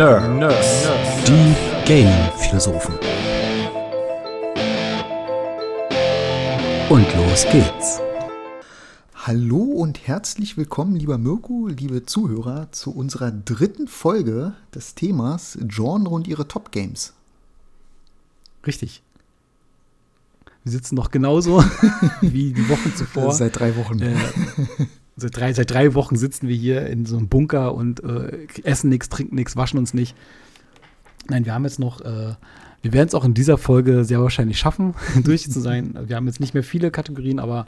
Nerd. Nerds. Die Gaming-Philosophen. Und los geht's. Hallo und herzlich willkommen, lieber Mirko, liebe Zuhörer, zu unserer dritten Folge des Themas Genre und ihre Top Games. Richtig. Wir sitzen noch genauso wie die Wochen zuvor. Seit drei Wochen. Äh, seit, drei, seit drei Wochen sitzen wir hier in so einem Bunker und äh, essen nichts, trinken nichts, waschen uns nicht. Nein, wir haben jetzt noch, äh, wir werden es auch in dieser Folge sehr wahrscheinlich schaffen, durch zu sein. Wir haben jetzt nicht mehr viele Kategorien, aber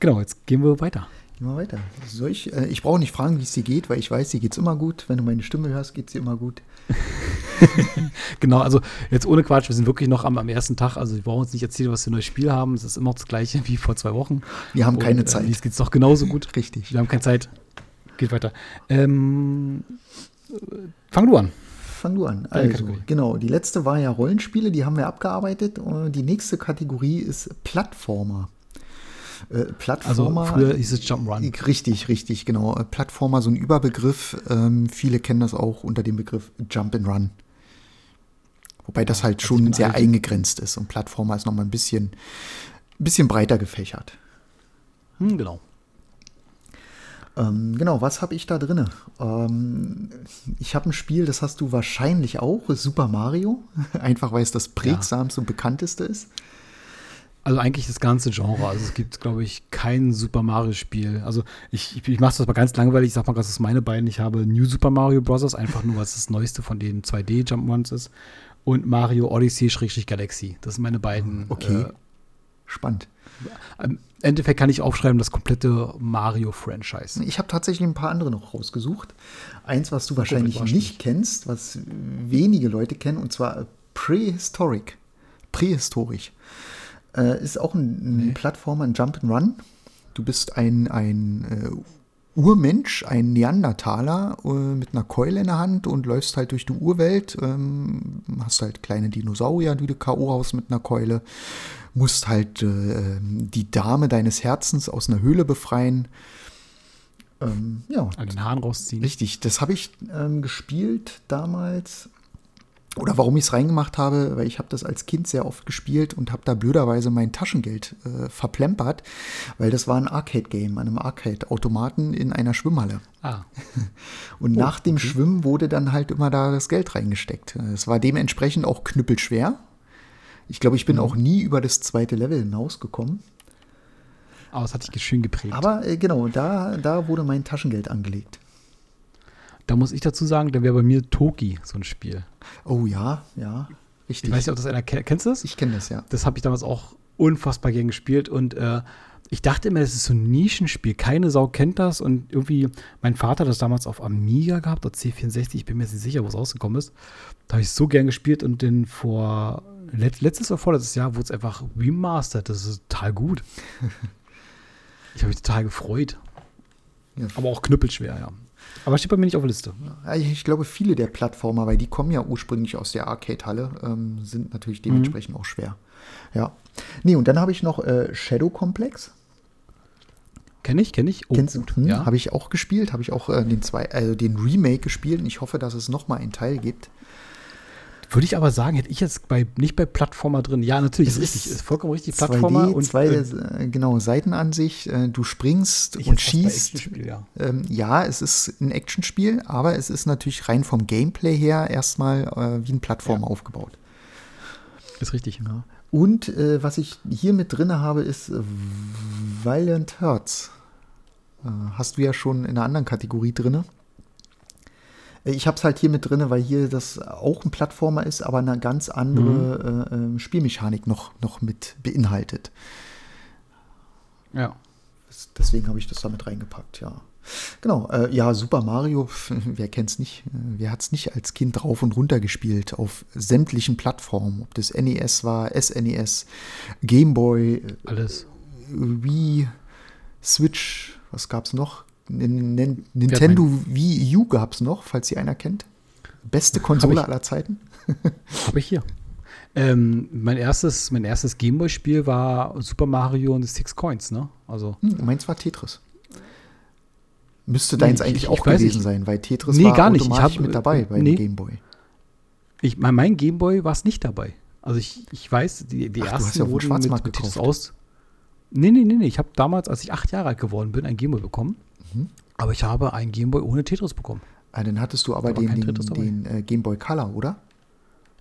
genau, jetzt gehen wir weiter. Immer weiter. Soll ich, äh, ich brauche nicht fragen, wie es dir geht, weil ich weiß, dir geht es immer gut. Wenn du meine Stimme hörst, geht es dir immer gut. genau, also jetzt ohne Quatsch, wir sind wirklich noch am, am ersten Tag. Also wir brauchen uns nicht erzählen, was wir ein neues Spiel haben. Es ist immer noch das gleiche wie vor zwei Wochen. Wir haben Und, keine äh, Zeit. Äh, jetzt geht es doch genauso gut. Richtig. Wir haben keine Zeit. Geht weiter. Ähm, fang du an. Fang du an. Also, genau, die letzte war ja Rollenspiele, die haben wir abgearbeitet. Und die nächste Kategorie ist Plattformer. Äh, Plattformer. Also früher hieß es Jump'n'Run. Richtig, richtig, genau. Äh, Plattformer, so ein Überbegriff. Ähm, viele kennen das auch unter dem Begriff Jump'n'Run. Wobei das halt schon sehr eingegrenzt ist und Plattformer ist nochmal ein bisschen, ein bisschen breiter gefächert. Hm, genau. Ähm, genau, was habe ich da drin? Ähm, ich habe ein Spiel, das hast du wahrscheinlich auch, Super Mario. Einfach weil es das prägsamste ja. und bekannteste ist. Also eigentlich das ganze Genre. Also es gibt, glaube ich, kein Super Mario-Spiel. Also ich, ich, ich mache das mal ganz langweilig. Ich sag mal, das ist meine beiden. Ich habe New Super Mario Bros. einfach nur, was das neueste von den 2D-Jump-Ones ist. Und Mario Odyssey-Galaxy. Das sind meine beiden. Okay. Äh, Spannend. Im Endeffekt kann ich aufschreiben, das komplette Mario-Franchise. Ich habe tatsächlich ein paar andere noch rausgesucht. Eins, was du wahrscheinlich nicht kennst, was wenige Leute kennen, und zwar Prehistoric. Prähistorisch. Äh, ist auch ein, ein nee. Plattformer, ein Jump'n'Run. Du bist ein, ein äh, Urmensch, ein Neandertaler äh, mit einer Keule in der Hand und läufst halt durch die Urwelt. Ähm, hast halt kleine Dinosaurier, die du K.O. haust mit einer Keule. Musst halt äh, die Dame deines Herzens aus einer Höhle befreien. Ähm, ja. An den Haaren rausziehen. Richtig, das habe ich ähm, gespielt damals oder warum ich es reingemacht habe, weil ich habe das als Kind sehr oft gespielt und habe da blöderweise mein Taschengeld äh, verplempert, weil das war ein Arcade-Game, einem Arcade-Automaten in einer Schwimmhalle. Ah. Und oh, nach dem okay. Schwimmen wurde dann halt immer da das Geld reingesteckt. Es war dementsprechend auch knüppelschwer. Ich glaube, ich bin mhm. auch nie über das zweite Level hinausgekommen. Aber es hat dich schön geprägt. Aber äh, genau, da, da wurde mein Taschengeld angelegt. Da muss ich dazu sagen, da wäre bei mir Toki so ein Spiel. Oh ja, ja, richtig. Ich weiß nicht, ob das einer kennt. Kennst du das? Ich kenne das, ja. Das habe ich damals auch unfassbar gern gespielt und äh, ich dachte immer, das ist so ein Nischenspiel. Keine Sau kennt das und irgendwie, mein Vater hat das damals auf Amiga gehabt oder C64, ich bin mir nicht sicher, wo es rausgekommen ist. Da habe ich so gern gespielt und den vor letztes oder vorletztes Jahr wurde es einfach remastered. Das ist total gut. ich habe mich total gefreut. Ja. Aber auch knüppelschwer, ja. Aber steht bei mir nicht auf der Liste. Ich glaube, viele der Plattformer, weil die kommen ja ursprünglich aus der Arcade-Halle, ähm, sind natürlich dementsprechend mhm. auch schwer. Ja. Nee, und dann habe ich noch äh, Shadow Complex. Kenne ich, kenne ich. Oh, Kennst du? Hm, ja. Habe ich auch gespielt, habe ich auch äh, den, zwei, äh, den Remake gespielt und ich hoffe, dass es noch mal einen Teil gibt. Würde ich aber sagen, hätte ich jetzt bei, nicht bei Plattformer drin. Ja, natürlich, ist richtig, ist vollkommen richtig. Plattformer 2D, und zwei, äh, äh, genau, Seitenansicht, äh, du springst und schießt. Ja. Ähm, ja, es ist ein Actionspiel, aber es ist natürlich rein vom Gameplay her erstmal äh, wie ein Plattformer ja. aufgebaut. Ist richtig. Ja. Und äh, was ich hier mit drin habe, ist Violent Hearts. Äh, hast du ja schon in einer anderen Kategorie drin. Ich habe es halt hier mit drin, weil hier das auch ein Plattformer ist, aber eine ganz andere mhm. äh, äh, Spielmechanik noch, noch mit beinhaltet. Ja. Deswegen habe ich das da mit reingepackt, ja. Genau, äh, ja, Super Mario, wer kennt es nicht? Äh, wer hat es nicht als Kind rauf und runter gespielt auf sämtlichen Plattformen? Ob das NES war, SNES, Game Boy, äh, alles. Wii, Switch, was gab es noch? Nintendo Wii U gab es noch, falls sie einer kennt. Beste Konsole aller Zeiten. Habe ich hier. Ähm, mein erstes, mein erstes Gameboy-Spiel war Super Mario und Six Coins, ne? Also. Hm, meins war Tetris. Müsste deins Nee, eigentlich ich- auch ich weiß gewesen nicht. sein, weil Tetris Nee, war gar nicht. Ich automatisch hab- mit dabei beim nee. Gameboy. Ich, mein, mein Gameboy war es nicht dabei. Also ich, ich weiß, die, die Ach, du hast ersten ja wurden mit, mit Tetris aus. Nee, nee, nee, nee. Ich habe damals, als ich acht Jahre alt geworden bin, ein Gameboy bekommen. Mhm. Aber ich habe ein Gameboy ohne Tetris bekommen. Ah, dann hattest du aber war den, den, den äh, Gameboy Color, oder?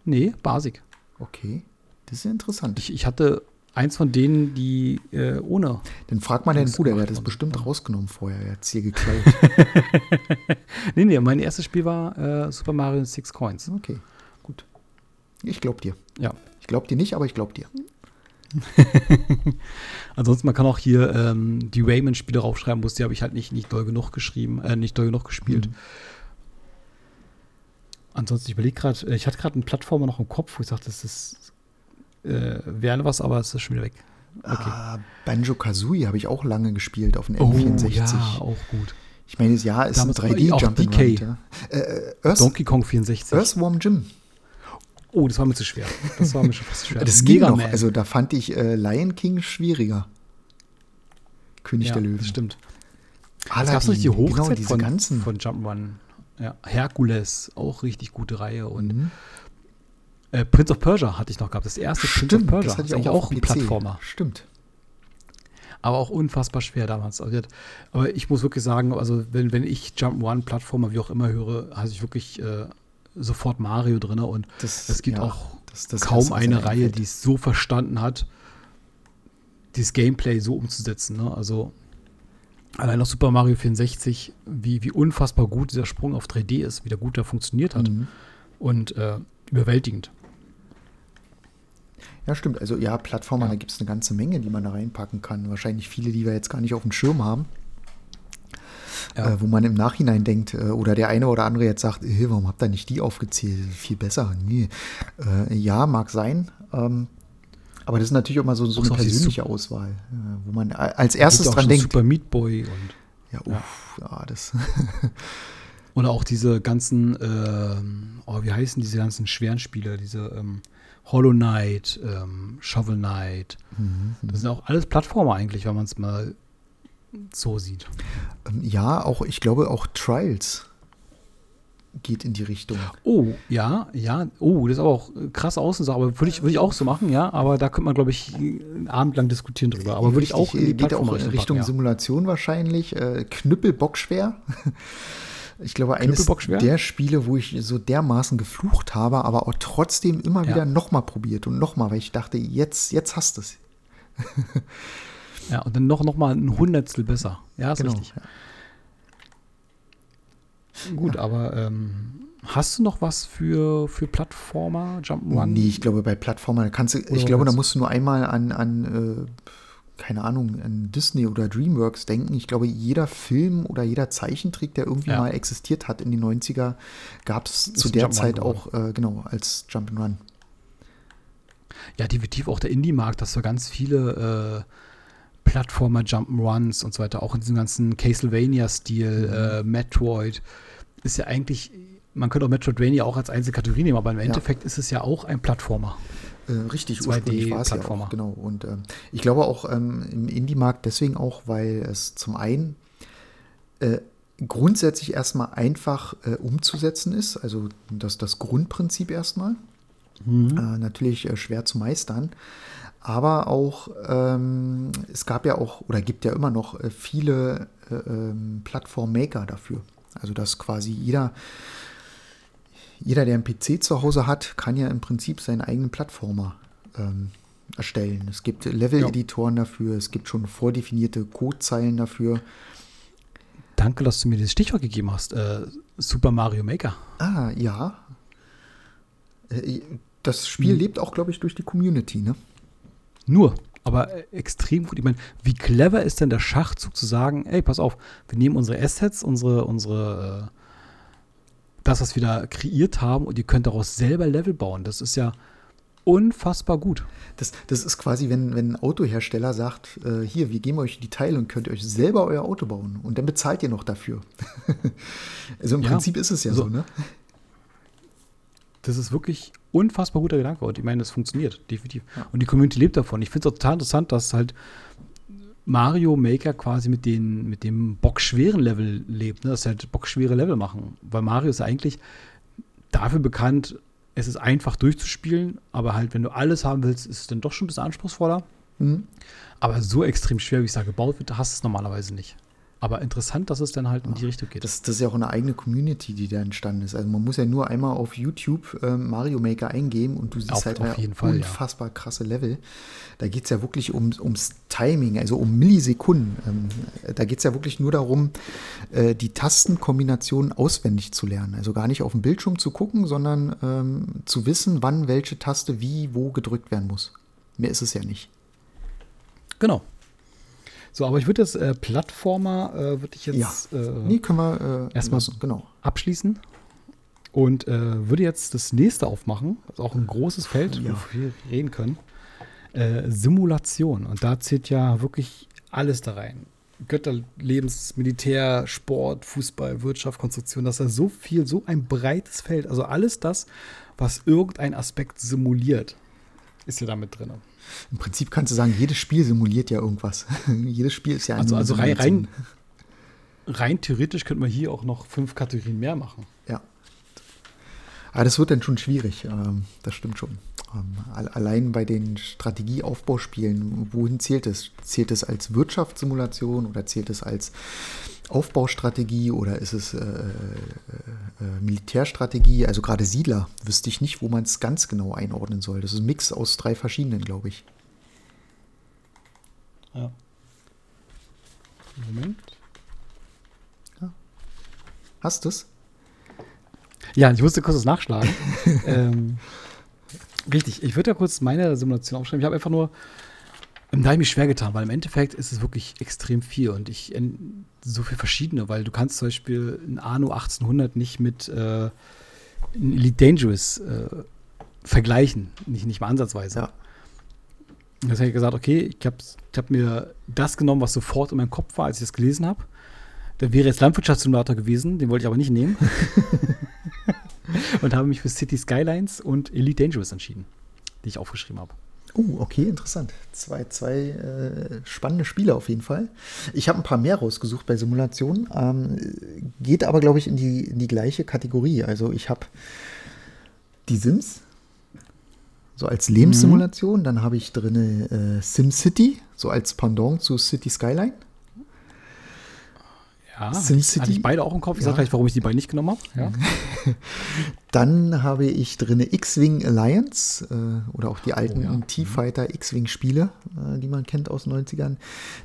Nee, Basic. Okay, das ist ja interessant. Ich, ich hatte eins von denen, die äh, ohne. Dann frag mal deinen Bruder, der hat das bestimmt rausgenommen vorher. Er hat es hier geklaut. Nee, nee, mein erstes Spiel war äh, Super Mario Six Coins. Okay, gut. Ich glaub dir. Ja. Ich glaub dir nicht, aber ich glaub dir. Ansonsten, man kann auch hier ähm, die Rayman-Spiele raufschreiben, muss die habe ich halt nicht, nicht doll genug geschrieben, äh, nicht doll genug gespielt. Mhm. Ansonsten, ich überlege gerade, ich hatte gerade einen Plattformer noch im Kopf, wo ich sagte, das ist äh, wäre was, aber es ist schon wieder weg. Okay. Ah, Banjo Kazooie habe ich auch lange gespielt auf dem Oh, N64. ja, auch gut. Ich meine, ja, ist ein Damals auch 3D DK. Jump'n'Run. Ja. Äh, äh, Earth, Donkey Kong 64. Earthworm Jim. Oh, das war mir zu schwer. Das war mir schon fast zu schwer. Das ging Mega noch. Also da fand ich äh, Lion King schwieriger. König ja, der Löwen. das stimmt. Aladdin, gab noch die Hochzeit genau, diese von, ganzen. von Jump'n'Run. Ja, Herkules, auch richtig gute Reihe. Und Mhm. äh, Prince of Persia hatte ich noch gehabt. Das erste Prince of Stimmt, Persia. das hatte ich auch, ein PC. Plattformer. Stimmt. Aber auch unfassbar schwer damals. Also, aber ich muss wirklich sagen, also wenn, wenn ich Jump'n'Run, Plattformer, wie auch immer höre, habe ich wirklich äh, sofort Mario drin. Und Das, es gibt ja, auch das- das kaum eine Reihe, die es so verstanden hat, dieses Gameplay so umzusetzen. Ne? Also allein auch Super Mario 64, wie, wie unfassbar gut dieser Sprung auf 3D ist, wie der gut da funktioniert hat Mhm. und äh, überwältigend. Ja, stimmt. Also ja, Plattformer, Ja. da gibt es eine ganze Menge, die man da reinpacken kann. Wahrscheinlich viele, die wir jetzt gar nicht auf dem Schirm haben. Ja. Äh, wo man im Nachhinein denkt, äh, oder der eine oder andere jetzt sagt, äh, warum habt ihr nicht die aufgezählt? Viel besser. Nee. Äh, ja, mag sein. Ähm, aber das ist natürlich auch mal so, so eine persönliche Sup- Auswahl, äh, wo man als erstes auch dran schon denkt. Super Meat Boy und Ja, uff, ja, das. Oder auch diese ganzen, ähm, oh, wie heißen diese ganzen schweren Spiele, diese ähm, Hollow Knight, ähm, Shovel Knight. Mhm. Das sind auch alles Plattformer eigentlich, wenn man es mal so sieht. Ähm, ja, auch, ich glaube, auch Trials geht in die Richtung. Oh, ja, ja, oh, das ist aber auch äh, krass Außensache, aber würde ich, würde ich auch so machen, ja, aber da könnte man, glaube ich, einen Abend lang diskutieren drüber. Aber würde ich auch in die geht auch in Richtung packen, ja. Simulation wahrscheinlich. Äh, Knüppelbockschwer. Ich glaube, eines der Spiele, wo ich so dermaßen geflucht habe, aber auch trotzdem immer Ja. wieder nochmal probiert und nochmal, weil ich dachte, jetzt, jetzt hast du es. Ja, und dann noch, noch mal ein Hundertstel besser. Ja, ist Genau. richtig. Gut, aber ähm, hast du noch was für, für Plattformer, Jump'n'Run? Nee, ich glaube, bei Plattformern kannst du, ich glaube, da musst du nur einmal an, an äh, keine Ahnung, an Disney oder Dreamworks denken. Ich glaube, jeder Film oder jeder Zeichentrick, der irgendwie Ja. mal existiert hat in den 90er, gab es zu der Zeit auch, äh, genau, als Jump'n'Run. Ja, definitiv auch der Indie-Markt, dass so ganz viele äh, Plattformer, Jump'n'Runs und so weiter, auch in diesem ganzen Castlevania-Stil, äh, Metroid, ist ja eigentlich, man könnte auch Metroidvania auch als einzelne Kategorie nehmen, aber im Endeffekt ist es ja auch ein Plattformer. Äh, richtig, 2D ursprünglich war es ja Plattformer. auch, genau. Und ähm, ich glaube auch ähm, im Indie-Markt deswegen auch, weil es zum einen äh, grundsätzlich erstmal einfach äh, umzusetzen ist, also das, das Grundprinzip erstmal. Äh, natürlich äh, schwer zu meistern. Aber auch, ähm, es gab ja auch oder gibt ja immer noch äh, viele äh, ähm, Plattform-Maker dafür. Also dass quasi jeder, jeder, der einen PC zu Hause hat, kann ja im Prinzip seinen eigenen Plattformer ähm, erstellen. Es gibt Level-Editoren dafür, es gibt schon vordefinierte Codezeilen dafür. Danke, dass du mir dieses Stichwort gegeben hast. Äh, Super Mario Maker. Ah, ja. Äh, Das Spiel Hm. lebt auch, glaube ich, durch die Community, ne? Nur, aber äh, extrem gut. Ich meine, wie clever ist denn der Schachzug zu sagen, ey, pass auf, wir nehmen unsere Assets, unsere, unsere, äh, das, was wir da kreiert haben, und ihr könnt daraus selber Level bauen. Das ist ja unfassbar gut. Das, das ist quasi, wenn, wenn ein Autohersteller sagt, äh, hier, wir geben euch die Teile und könnt euch selber euer Auto bauen. Und dann bezahlt ihr noch dafür. also im Ja, Prinzip ist es ja so- so, ne? Das ist wirklich unfassbar guter Gedanke. Und ich meine, das funktioniert, definitiv. Und die Community lebt davon. Ich finde es auch total interessant, dass halt Mario Maker quasi mit, den, mit dem bockschweren Level lebt, ne? dass sie halt bockschwere Level machen. Weil Mario ist eigentlich dafür bekannt, es ist einfach durchzuspielen, aber halt, wenn du alles haben willst, ist es dann doch schon ein bisschen anspruchsvoller. Mhm. Aber so extrem schwer, wie es da gebaut wird, hast du es normalerweise nicht. Aber interessant, dass es dann halt in die Richtung geht. Das, das ist ja auch eine eigene Community, die da entstanden ist. Also man muss ja nur einmal auf YouTube ähm, Mario Maker eingeben und du siehst Auf- halt auf jeden Fall, ja. unfassbar krasse Level. Da geht es ja wirklich um, ums Timing, also um Millisekunden. Ähm, da geht es ja wirklich nur darum, äh, die Tastenkombinationen auswendig zu lernen. Also gar nicht auf dem Bildschirm zu gucken, sondern ähm, zu wissen, wann welche Taste wie wo gedrückt werden muss. Mehr ist es ja nicht. Genau. So, aber ich würde jetzt äh, Plattformer, äh, würde ich jetzt äh, Nee, können wir äh, erstmal- lassen, genau. abschließen und äh, würde jetzt das nächste aufmachen. Das ist auch ein großes Feld, Ja. wo wir reden können. Äh, Simulation. Und da zählt ja wirklich alles da rein. Götterlebens, Militär, Sport, Fußball, Wirtschaft, Konstruktion. Das ist ja so viel, so ein breites Feld. Also alles das, was irgendein Aspekt simuliert, ist ja damit drin. Im Prinzip kannst du sagen, jedes Spiel simuliert ja irgendwas. jedes Spiel ist ja eine Also, also rein, rein, rein theoretisch könnte man hier auch noch fünf Kategorien mehr machen. Ja. Aber das wird dann schon schwierig, ähm, das stimmt schon. Ähm, al- allein bei den Strategieaufbauspielen, wohin zählt es? Zählt es als Wirtschaftssimulation oder zählt es als Aufbaustrategie oder ist es äh, äh, äh, Militärstrategie? Also gerade Siedler wüsste ich nicht, wo man es ganz genau einordnen soll. Das ist ein Mix aus drei verschiedenen, glaube ich. Ja. Moment. Hast du es? Ja, ich musste kurz das nachschlagen. ähm, richtig, ich würde ja kurz meine Simulation aufschreiben. Ich habe einfach nur, da habe ich mich schwer getan, weil im Endeffekt ist es wirklich extrem viel und ich en- so viel verschiedene, weil du kannst zum Beispiel ein Anno 1800 nicht mit äh, ein Elite Dangerous äh, vergleichen, nicht, nicht mal ansatzweise. Ja. Deswegen habe ich gesagt, okay, ich habe ich hab mir das genommen, was sofort in meinem Kopf war, als ich das gelesen habe. Da wäre jetzt Landwirtschaftssimulator gewesen, den wollte ich aber nicht nehmen. und habe mich für City Skylines und Elite Dangerous entschieden, die ich aufgeschrieben habe. Oh, okay, interessant. Zwei, zwei äh, spannende Spiele auf jeden Fall. Ich habe ein paar mehr rausgesucht bei Simulationen. Ähm, geht aber, glaube ich, in die, in die gleiche Kategorie. Also ich habe die Sims, so als Lebenssimulation. Dann habe ich drin äh, SimCity, so als Pendant zu City Skyline. Ja, SimCity? hatte ich beide auch im Kopf. Ich Ja. sage gleich, warum ich die beiden nicht genommen habe. Ja. Dann habe ich drin X-Wing Alliance äh, oder auch die alten Oh ja. T-Fighter X-Wing-Spiele, äh, die man kennt aus den 90ern.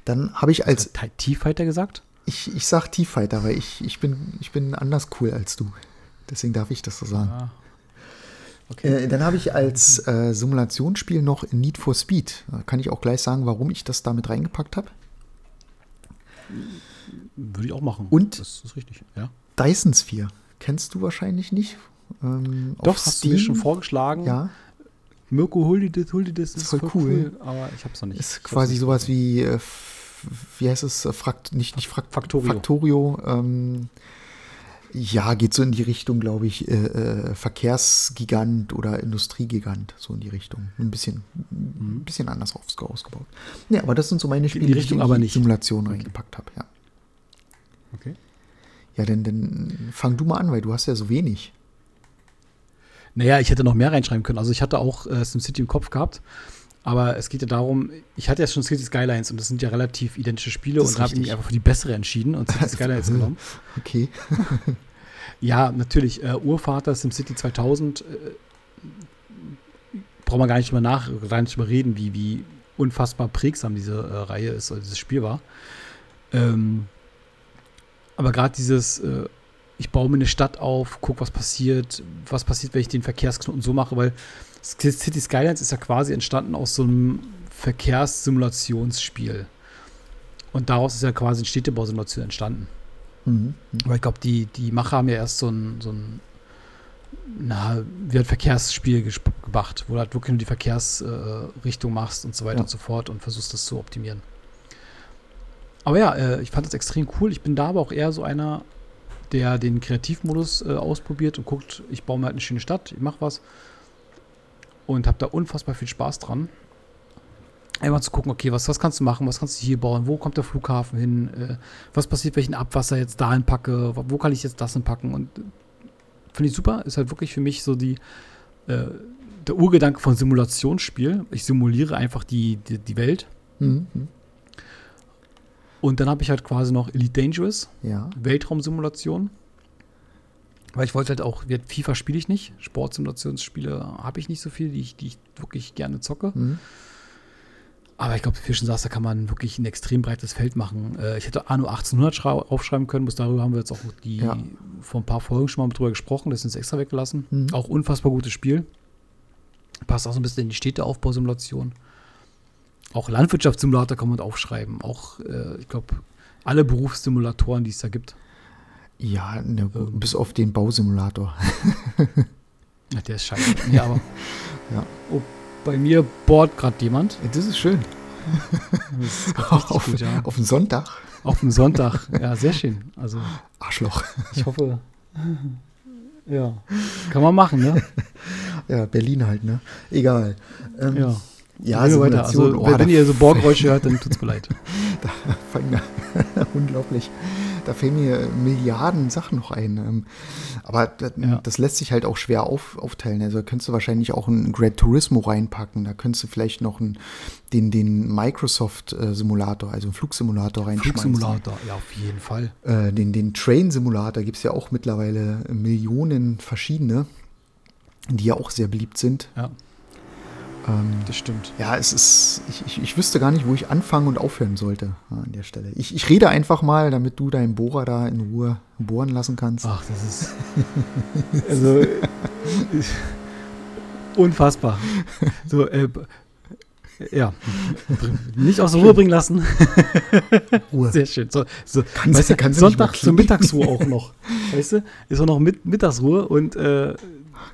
Dann habe ich als T-Fighter gesagt? Ich, ich sag T-Fighter, weil ich, ich, bin, ich bin anders cool als du. Deswegen darf ich das so sagen. Ah. Äh, dann habe ich als äh, Simulationsspiel noch Need for Speed. Da kann ich auch gleich sagen, warum ich das damit reingepackt habe. Würde ich auch machen. Und- Das ist richtig, ja. Dyson Sphere. Kennst du wahrscheinlich nicht. Ähm, Doch, hast du mir Steam. schon vorgeschlagen. Ja, Mirko, hol dir das, hol dir das. ist voll cool. Aber ich habe es noch nicht. ist Ich hab's quasi sowas wie, äh, wie heißt es, äh, Frakt, nicht, nicht Frakt, Factorio. Factorio ähm, ja, geht so in die Richtung, glaube ich, äh, äh, Verkehrsgigant oder Industriegigant, so in die Richtung. Ein bisschen, ein bisschen anders aufs- ausgebaut. Ja, aber das sind so meine in Spiele, die die ich in aber die nicht. Simulation reingepackt habe. Ja, Okay. ja dann, dann fang du mal an, weil du hast ja so wenig. Naja, ich hätte noch mehr reinschreiben können. Also ich hatte auch äh, SimCity im Kopf gehabt. Aber es geht ja darum, ich hatte ja schon City Skylines und das sind ja relativ identische Spiele und habe mich einfach für die bessere entschieden und City Skylines genommen. Okay. Ja, natürlich, äh, Urvater SimCity 2000, äh, brauchen wir gar nicht drüber nach, gar nicht drüber reden, wie, wie unfassbar prägsam diese äh, Reihe ist, oder dieses Spiel war. Ähm, aber gerade dieses, äh, ich baue mir eine Stadt auf, guck, was passiert, was passiert, wenn ich den Verkehrsknoten so mache, weil City Skylines ist ja quasi entstanden aus so einem Verkehrssimulationsspiel. Und daraus ist ja quasi eine Städtebausimulation entstanden. Mhm. Aber ich glaube, die, die Macher haben ja erst so ein, so ein na, wie ein Verkehrsspiel gemacht, wo du halt wirklich nur die Verkehrsrichtung äh, machst und so weiter Ja. und so fort und versuchst das zu optimieren. Aber ja, äh, ich fand das extrem cool. Ich bin da aber auch eher so einer, der den Kreativmodus äh, ausprobiert und guckt, ich baue mir halt eine schöne Stadt, ich mache was und habe da unfassbar viel Spaß dran. Einmal zu gucken, okay, was, was kannst du machen, was kannst du hier bauen, wo kommt der Flughafen hin, äh, was passiert, welchen Abwasser jetzt dahin packe, wo kann ich jetzt das hinpacken und äh, finde ich super, ist halt wirklich für mich so die, äh, der Urgedanke von Simulationsspiel. Ich simuliere einfach die, die, die Welt. Mhm. Und dann habe ich halt quasi noch Elite Dangerous, ja. Weltraumsimulation. Weil ich wollte halt auch, FIFA spiele ich nicht, Sportsimulationsspiele habe ich nicht so viel, die ich, die ich wirklich gerne zocke. Mhm. Aber ich glaube, wie schon sagst, da kann man wirklich ein extrem breites Feld machen. Äh, ich hätte Anno 1800 aufschreiben können, bis darüber haben wir jetzt auch die ja. vor ein paar Folgen schon mal drüber gesprochen, das ist extra weggelassen. Mhm. Auch unfassbar gutes Spiel. Passt auch so ein bisschen in die Städteaufbausimulation. Auch Landwirtschaftssimulator kann man aufschreiben. Auch, äh, ich glaube, alle Berufssimulatoren, die es da gibt. Ja, ne, ähm. bis auf den Bausimulator. ja, der ist scheiße. ja, aber. Ja. Oh, bei mir bohrt gerade jemand. Das ist schön. Das ist auf, gut, ja. auf den Sonntag. Auf den Sonntag, ja, sehr schön. Also, Arschloch. Ich hoffe. Ja, kann man machen, ne? Ja, Berlin halt, ne? Egal. Ähm, ja. Ja, so weiter. Also, oh, wenn ihr so Bohrgeräusche hört, dann tut's mir leid. da fangen unglaublich. Da fehlen mir Milliarden Sachen noch ein. Ähm, aber das, ja. das lässt sich halt auch schwer auf, aufteilen. Also da könntest du wahrscheinlich auch einen Great Turismo reinpacken. Da könntest du vielleicht noch einen, den, den Microsoft-Simulator, also einen Flugsimulator reinschmeißen. Flugsimulator, ja, auf jeden Fall. Äh, den den Train-Simulator gibt es ja auch mittlerweile Millionen verschiedene, die ja auch sehr beliebt sind. Ja. Ähm, das stimmt. Ja, es ist, ich, ich, ich, wüsste gar nicht, wo ich anfangen und aufhören sollte an der Stelle. Ich, ich rede einfach mal, damit du deinen Bohrer da in Ruhe bohren lassen kannst. Ach, das ist. also. unfassbar. So, äh, ja, nicht aus der Ruhe bringen lassen. Ruhe. Sehr schön. So, so, kannst, weißt du, kannst Sonntag zur Mittagsruhe auch noch. Weißt du, ist auch noch mit Mittagsruhe und äh,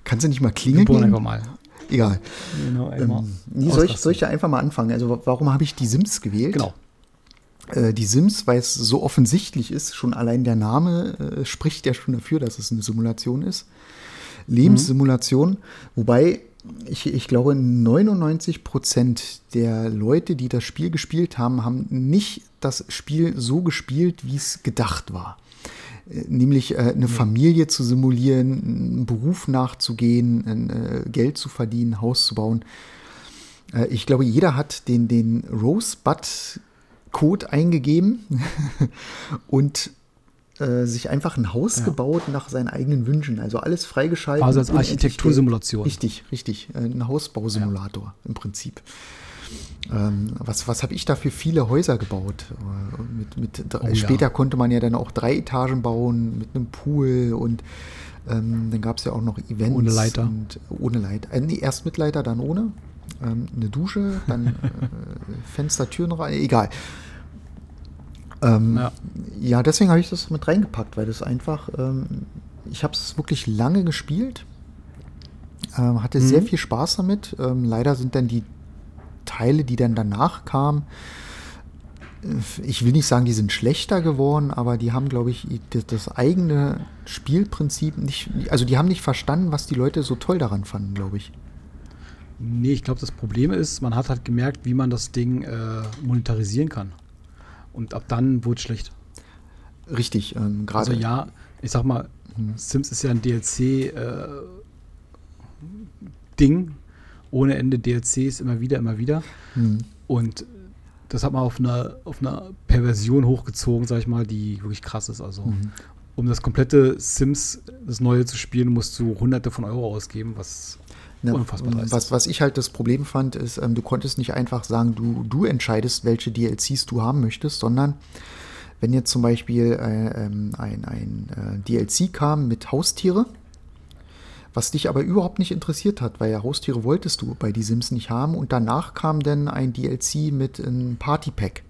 Kannst du nicht mal klingeln? Mal. Egal. Genau, ähm, nee, soll, ich, soll ich da einfach mal anfangen? Also, warum habe ich die Sims gewählt? Genau. Äh, die Sims, weil es so offensichtlich ist, schon allein der Name äh, spricht ja schon dafür, dass es eine Simulation ist. Lebenssimulation, mhm. wobei ich, ich glaube, 99 Prozent der Leute, die das Spiel gespielt haben, haben nicht das Spiel so gespielt, wie es gedacht war nämlich äh, eine Familie zu simulieren, einen Beruf nachzugehen, äh, Geld zu verdienen, ein Haus zu bauen. Äh, ich glaube, jeder hat den, den Rosebud-Code eingegeben und äh, sich einfach ein Haus ja. gebaut nach seinen eigenen Wünschen. Also alles freigeschaltet. Also als Architektursimulation. Richtig, richtig. Ein Hausbausimulator ja. im Prinzip. Ähm, was was habe ich da für viele Häuser gebaut? Äh, mit, mit, oh, später ja. konnte man ja dann auch drei Etagen bauen mit einem Pool und ähm, dann gab es ja auch noch Events. Ohne Leiter. Und, ohne Leiter. Äh, nee, erst mit Leiter, dann ohne. Ähm, eine Dusche, dann äh, Fenster, Türen rein, egal. Ähm, ja. ja. deswegen habe ich das mit reingepackt, weil das einfach, ähm, ich habe es wirklich lange gespielt, ähm, hatte mhm. sehr viel Spaß damit. Ähm, leider sind dann die Teile, die dann danach kamen, ich will nicht sagen, die sind schlechter geworden, aber die haben, glaube ich, das, eigene Spielprinzip nicht, also die haben nicht verstanden, was die Leute so toll daran fanden, glaube ich. Nee, ich glaube, das Problem ist, man hat halt gemerkt, wie man das Ding äh, monetarisieren kann. Und ab dann wurde es schlecht. Richtig, ähm, gerade. Also ja, ich sag mal, hm. Sims ist ja ein DLC-Ding, äh, ohne Ende DLCs immer wieder, immer wieder. Mhm. Und das hat man auf einer, auf einer Perversion hochgezogen, sag ich mal, die wirklich krass ist. Also, mhm. um das komplette Sims, das Neue zu spielen, musst du hunderte von Euro ausgeben, was Ne, unfassbar ist. Was, was ich halt das Problem fand, ist, ähm, du konntest nicht einfach sagen, du, du entscheidest, welche DLCs du haben möchtest, sondern wenn jetzt zum Beispiel äh, ähm, ein, ein äh, DLC kam mit Haustiere, was dich aber überhaupt nicht interessiert hat, weil ja Haustiere wolltest du bei Die Sims nicht haben und danach kam dann ein DLC mit einem Partypack.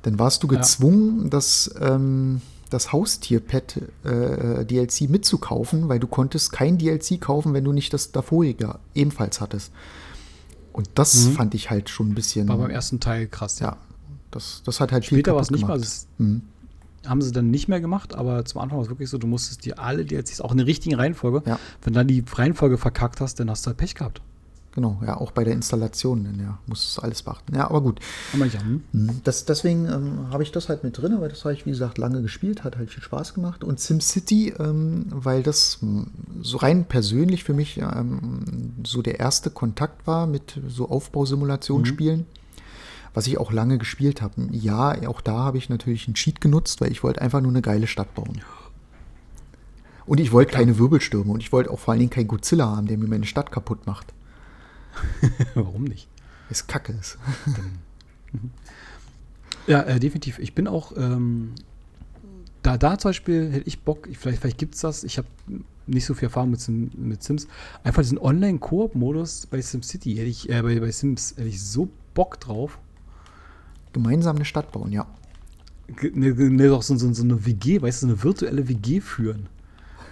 Dann warst du gezwungen, ja. das, ähm, das Haustier-Pet äh, DLC mitzukaufen, weil du konntest kein DLC kaufen, wenn du nicht das davorige ebenfalls hattest. Und das mhm. fand ich halt schon ein bisschen. War beim ersten Teil krass. Ja, das, das hat halt Später war es nicht mal. Mhm haben sie dann nicht mehr gemacht, aber zum Anfang war es wirklich so, du musstest dir alle DLCs, auch in der richtigen Reihenfolge, ja. wenn dann die Reihenfolge verkackt hast, dann hast du halt Pech gehabt. genau. Ja, auch bei der Installation, denn ja, muss es alles beachten. Ja, aber gut. Aber ja, hm? Mhm. Das, deswegen ähm, habe ich das halt mit drin, weil das habe ich, wie gesagt, lange gespielt, hat halt viel Spaß gemacht. Und SimCity, ähm, weil das mh, so rein persönlich für mich ähm, so der erste Kontakt war mit so Aufbausimulationsspielen, was ich auch lange gespielt habe. Ja, auch da habe ich natürlich einen Cheat genutzt, weil ich wollte einfach nur eine geile Stadt bauen. Und ich wollte keine Wirbelstürme und ich wollte auch vor allen Dingen keinen Godzilla haben, der mir meine Stadt kaputt macht. Warum nicht? Ist kacke ist. Ja, äh, definitiv. Ich bin auch, ähm, da, da zum Beispiel hätte ich Bock, ich, vielleicht, vielleicht gibt es das, ich habe nicht so viel Erfahrung mit, Sim, mit Sims, einfach diesen Online-Koop-Modus bei SimCity, hätte ich, äh, bei, bei Sims, hätte ich so Bock drauf. Gemeinsam eine Stadt bauen, ja. Ne, ne, doch so, so, so eine WG, weißt du, so eine virtuelle WG führen.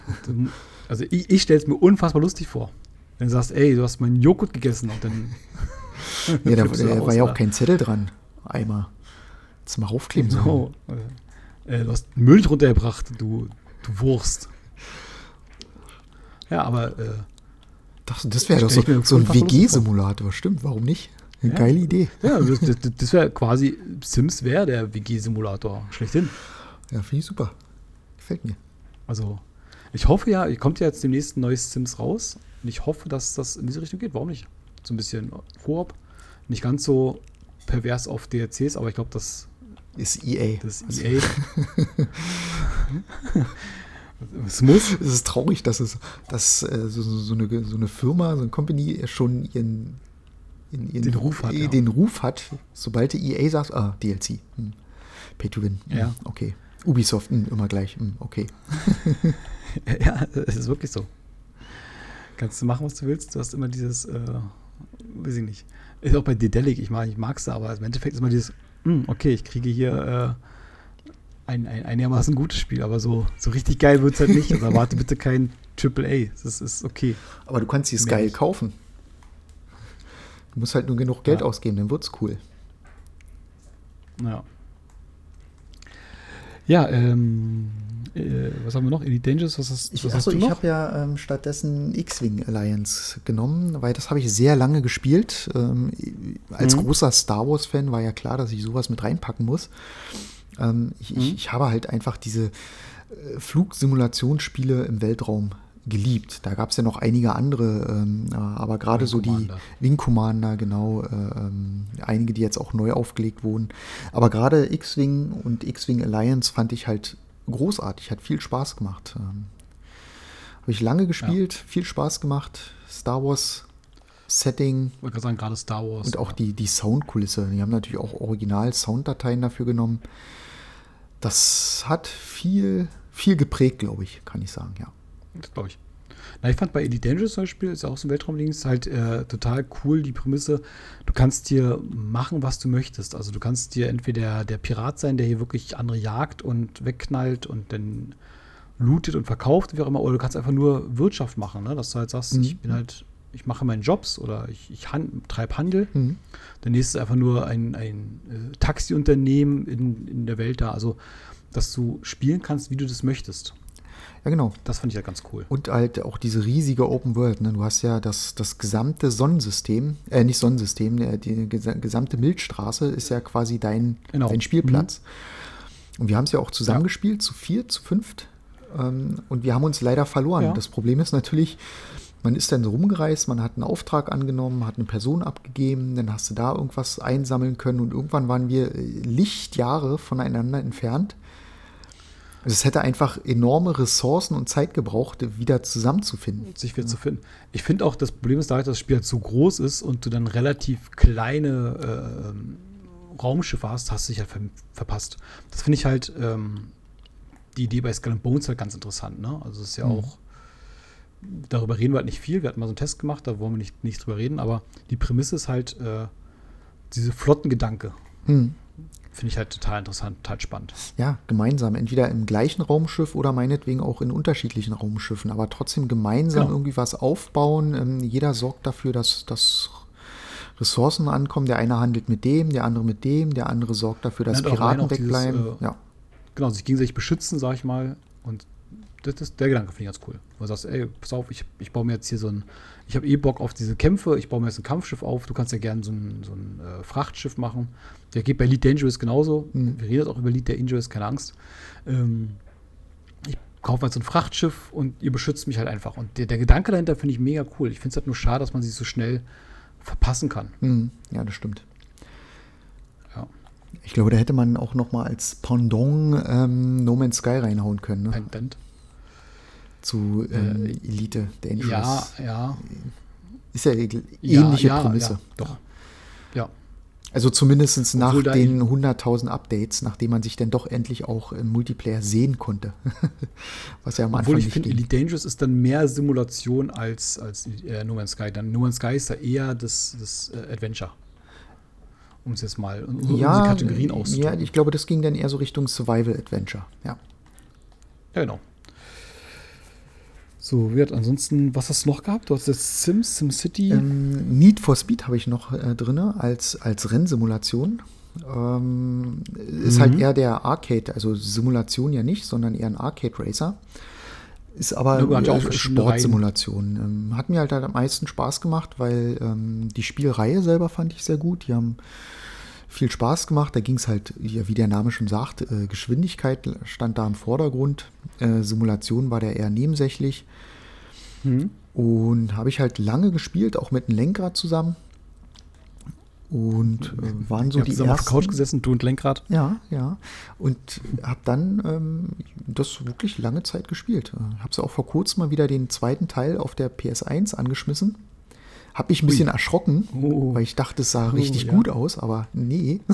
Also ich, ich stelle es mir unfassbar lustig vor. Wenn du sagst, ey, du hast meinen Joghurt gegessen und dann. Ja, da, da war ja auch kein Zettel dran. Einmal. Jetzt mal aufkleben. Genau. Äh, du hast Müll runtergebracht, du, du Wurst. Ja, aber äh, Das, das wäre doch so, so ein. WG-Simulator, stimmt, warum nicht? Eine Ja. geile Idee. ja, das, das, das wäre quasi, Sims wäre der WG-Simulator schlechthin. Ja, finde ich super. Gefällt mir. Also, ich hoffe ja, kommt ja jetzt demnächst ein neues Sims raus. Und ich hoffe, dass das in diese Richtung geht. Warum nicht? So ein bisschen Koop. Nicht ganz so pervers auf DLCs, aber ich glaube, das, Ist EA. das Also, EA. es muss. Es ist traurig, dass es, dass äh, so, so, eine, so eine Firma, so eine Company schon ihren, in, ihren Den Ruf hat, äh, ja. den Ruf hat, sobald die EA sagt, ah, DLC, hm. Pay to Win, hm, Ja. okay. Ubisoft, hm, immer gleich, hm, okay. Ja, es ist wirklich so. Kannst du machen, was du willst. Du hast immer dieses, äh, weiß ich nicht. Ist auch bei Dedelic, ich mag, ich mag's da, aber im Endeffekt ist immer dieses, hm, okay, ich kriege hier äh, ein, ein einigermaßen gutes Spiel, aber so, so richtig geil wird's halt nicht. Also erwarte bitte kein AAA. Das ist okay. Aber du kannst dieses geil kaufen. Du musst halt nur genug Geld Ja. ausgeben, dann wird's cool. Ja. Ja, ähm, äh, was haben wir noch? Elite Dangerous, was hast, Ich, was achso, hast du ich habe ja ähm, stattdessen X-Wing Alliance genommen, weil das habe ich sehr lange gespielt. Ähm, als Mhm. großer Star Wars-Fan war ja klar, dass ich sowas mit reinpacken muss. Ähm, ich, ich, Mhm. ich habe halt einfach diese äh, Flugsimulationsspiele im Weltraum geliebt. Da gab es ja noch einige andere, ähm, äh, aber gerade so die. Wing Commander, genau, äh, ähm, einige, die jetzt auch neu aufgelegt wurden. Aber gerade X-Wing und X-Wing Alliance fand ich halt großartig, hat viel Spaß gemacht. Ähm, Habe ich lange gespielt, viel Spaß gemacht. Star Wars Setting Ich wollte gerade sagen, gerade Star Wars. und auch die, die Soundkulisse. Die haben natürlich auch Original-Sounddateien dafür genommen. Das hat viel, viel geprägt, glaube ich, kann ich sagen, ja. Das glaube ich. Na, ich fand bei Elite Dangerous zum Beispiel, ist ja auch so ein Weltraumdings, halt äh, total cool die Prämisse. Du kannst dir machen, was du möchtest. Also du kannst dir entweder der Pirat sein, der hier wirklich andere jagt und wegknallt und dann lootet und verkauft, wie auch immer, oder du kannst einfach nur Wirtschaft machen, ne? dass du halt sagst, Mhm. ich bin halt, ich mache meinen Jobs oder ich, ich han- treibe Handel. Mhm. Der nächste ist einfach nur ein, ein äh, Taxiunternehmen in, in der Welt da. Also, dass du spielen kannst, wie du das möchtest. Ja, genau. Das fand ich ja ganz cool. Und halt auch diese riesige Open World. Ne? Du hast ja das, das gesamte Sonnensystem, äh, nicht Sonnensystem, äh, die gesa- gesamte Milchstraße ist ja quasi dein, Genau. dein Spielplatz. Und wir haben es ja auch zusammengespielt, zu vier, zu fünft. Ähm, und wir haben uns leider verloren. Ja. Das Problem ist natürlich, man ist dann so rumgereist, man hat einen Auftrag angenommen, hat eine Person abgegeben, dann hast du da irgendwas einsammeln können und irgendwann waren wir äh, Lichtjahre voneinander entfernt. Also es hätte einfach enorme Ressourcen und Zeit gebraucht, wieder zusammenzufinden. sich wieder zu finden. Ich finde auch, das Problem ist dadurch, dass das Spiel halt so groß ist und du dann relativ kleine äh, Raumschiffe hast, hast du dich halt ver verpasst. Das finde ich halt ähm, die Idee bei Skull and Bones halt ganz interessant. Ne? Also es ist ja Mhm. auch, darüber reden wir halt nicht viel. Wir hatten mal so einen Test gemacht, da wollen wir nicht, nicht drüber reden, aber die Prämisse ist halt äh, diese Flottengedanke. Hm. Finde ich halt total interessant, total spannend. Ja, gemeinsam, entweder im gleichen Raumschiff oder meinetwegen auch in unterschiedlichen Raumschiffen, aber trotzdem gemeinsam Genau. irgendwie was aufbauen. Ähm, jeder sorgt dafür, dass, dass Ressourcen ankommen. Der eine handelt mit dem, der andere mit dem, der andere sorgt dafür, dass Ja, Piraten auch dieses, wegbleiben. äh, ja. Genau, sich gegenseitig beschützen, sag ich mal. Und das ist, der Gedanke finde ich ganz cool. Wo du sagst, ey, pass auf, ich, ich baue mir jetzt hier so ein, ich habe eh Bock auf diese Kämpfe, ich baue mir jetzt ein Kampfschiff auf, du kannst ja gerne so ein, so ein äh, Frachtschiff machen. Der geht bei Elite Dangerous genauso. Mhm. Wir reden auch über Elite Dangerous, keine Angst. Ähm, ich kaufe jetzt so ein Frachtschiff und ihr beschützt mich halt einfach. Und der, der Gedanke dahinter finde ich mega cool. Ich finde es halt nur schade, dass man sich so schnell verpassen kann. Mhm. Ja, das stimmt. Ja. Ich glaube, da hätte man auch noch mal als Pendant ähm, No Man's Sky reinhauen können, ne? Pendant. Zu ähm, Elite Dangerous. Ja, ja. Ist ja ähnliche ja, ja, Prämisse. Ja, doch. Ja. Also zumindest nach den 100.000 Updates, nachdem man sich dann doch endlich auch im Multiplayer sehen konnte. Was ja am Anfang Obwohl ich finde. Elite Dangerous ist dann mehr Simulation als, als äh, No Man's Sky. Dann No Man's Sky ist da eher das, das äh, Adventure. Um es jetzt mal um, um ja, die Kategorien ja, auszudrücken. ich glaube, das ging dann eher so Richtung Survival Adventure. Ja. Ja, genau. So, wird ansonsten, was hast du noch gehabt? Du hast jetzt Sims, SimCity. Ähm, Need for Speed habe ich noch äh, drin als, als Rennsimulation. Ähm, ist Mhm. halt eher der Arcade, also Simulation ja nicht, sondern eher ein Arcade Racer. Ist aber äh, Sportsimulation. Ähm, hat mir halt, halt am meisten Spaß gemacht, weil ähm, die Spielreihe selber fand ich sehr gut. Die haben viel Spaß gemacht. Da ging es halt, ja, wie der Name schon sagt, äh, Geschwindigkeit stand da im Vordergrund. Äh, Simulation war da eher nebensächlich. Mhm. Und habe ich halt lange gespielt, auch mit einem Lenkrad zusammen. Und äh, waren so habt die zusammen auf ersten. der Couch gesessen, du und Lenkrad. Ja, ja. Und habe dann ähm, das wirklich lange Zeit gespielt. Habe es auch vor kurzem mal wieder den zweiten Teil auf der PS1 angeschmissen. Habe mich ein bisschen erschrocken, Oh. weil ich dachte, es sah Oh, richtig ja. gut aus, aber nee.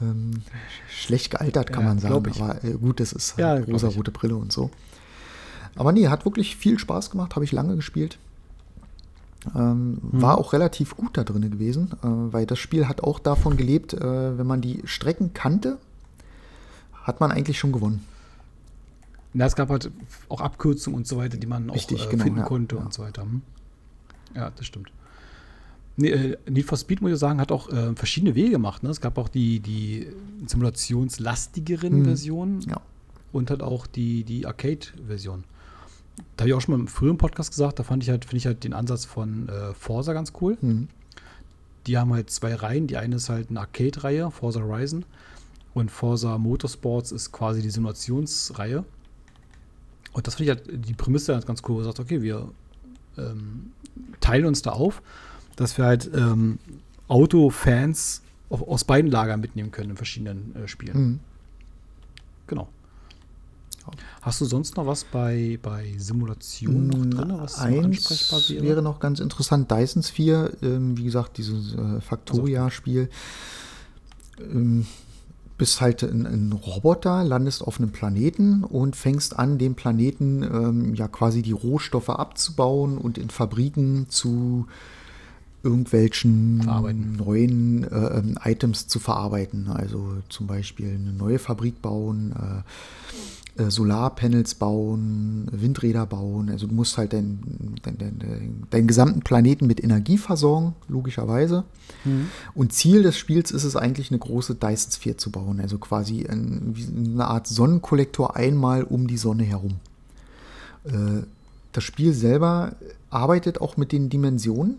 Ähm, schlecht gealtert, kann Ja, man sagen. Aber äh, gut, das ist Ja, halt glaub rosa-rote Brille und so. Aber nee, hat wirklich viel Spaß gemacht, habe ich lange gespielt. Ähm, Mhm. War auch relativ gut da drin gewesen, äh, weil das Spiel hat auch davon gelebt, äh, wenn man die Strecken kannte, hat man eigentlich schon gewonnen. Na, es gab halt auch Abkürzungen und so weiter, die man auch Richtig, äh, genau, finden ja, konnte ja. und so weiter. Hm. Ja, das stimmt. Nee, äh, Need for Speed, muss ich sagen, hat auch äh, verschiedene Wege gemacht. Ne? Es gab auch die, die simulationslastigeren Hm. Versionen Ja. und halt auch die, die Arcade-Version. Da habe ich auch schon mal im früheren Podcast gesagt, da fand ich halt, finde ich halt den Ansatz von äh, Forza ganz cool. Mhm. Die haben halt zwei Reihen. Die eine ist halt eine Arcade-Reihe, Forza Horizon. Und Forza Motorsports ist quasi die Simulationsreihe. Und das finde ich halt die Prämisse halt ganz cool, wo sagt, okay, wir ähm, teilen uns da auf, dass wir halt ähm, Autofans au- aus beiden Lagern mitnehmen können in verschiedenen äh, Spielen. Mhm. Genau. Hast du sonst noch was bei, bei Simulation noch drin, was so Eins ansprechbar wäre? wäre noch ganz interessant, Dyson Sphere, ähm, wie gesagt, dieses äh, Factoria-Spiel. Ähm, bist halt ein, ein Roboter, landest auf einem Planeten und fängst an, dem Planeten ähm, ja quasi die Rohstoffe abzubauen und in Fabriken zu irgendwelchen Verarbeiten. neuen äh, ähm, Items zu verarbeiten. Also zum Beispiel eine neue Fabrik bauen, äh, äh, Solarpanels bauen, Windräder bauen. Also du musst halt deinen dein, dein, dein, deinen gesamten Planeten mit Energie versorgen, logischerweise. Und Ziel des Spiels ist es eigentlich, eine große Dyson Sphere zu bauen. Also quasi ein, eine Art Sonnenkollektor einmal um die Sonne herum. Äh, das Spiel selber arbeitet auch mit den Dimensionen.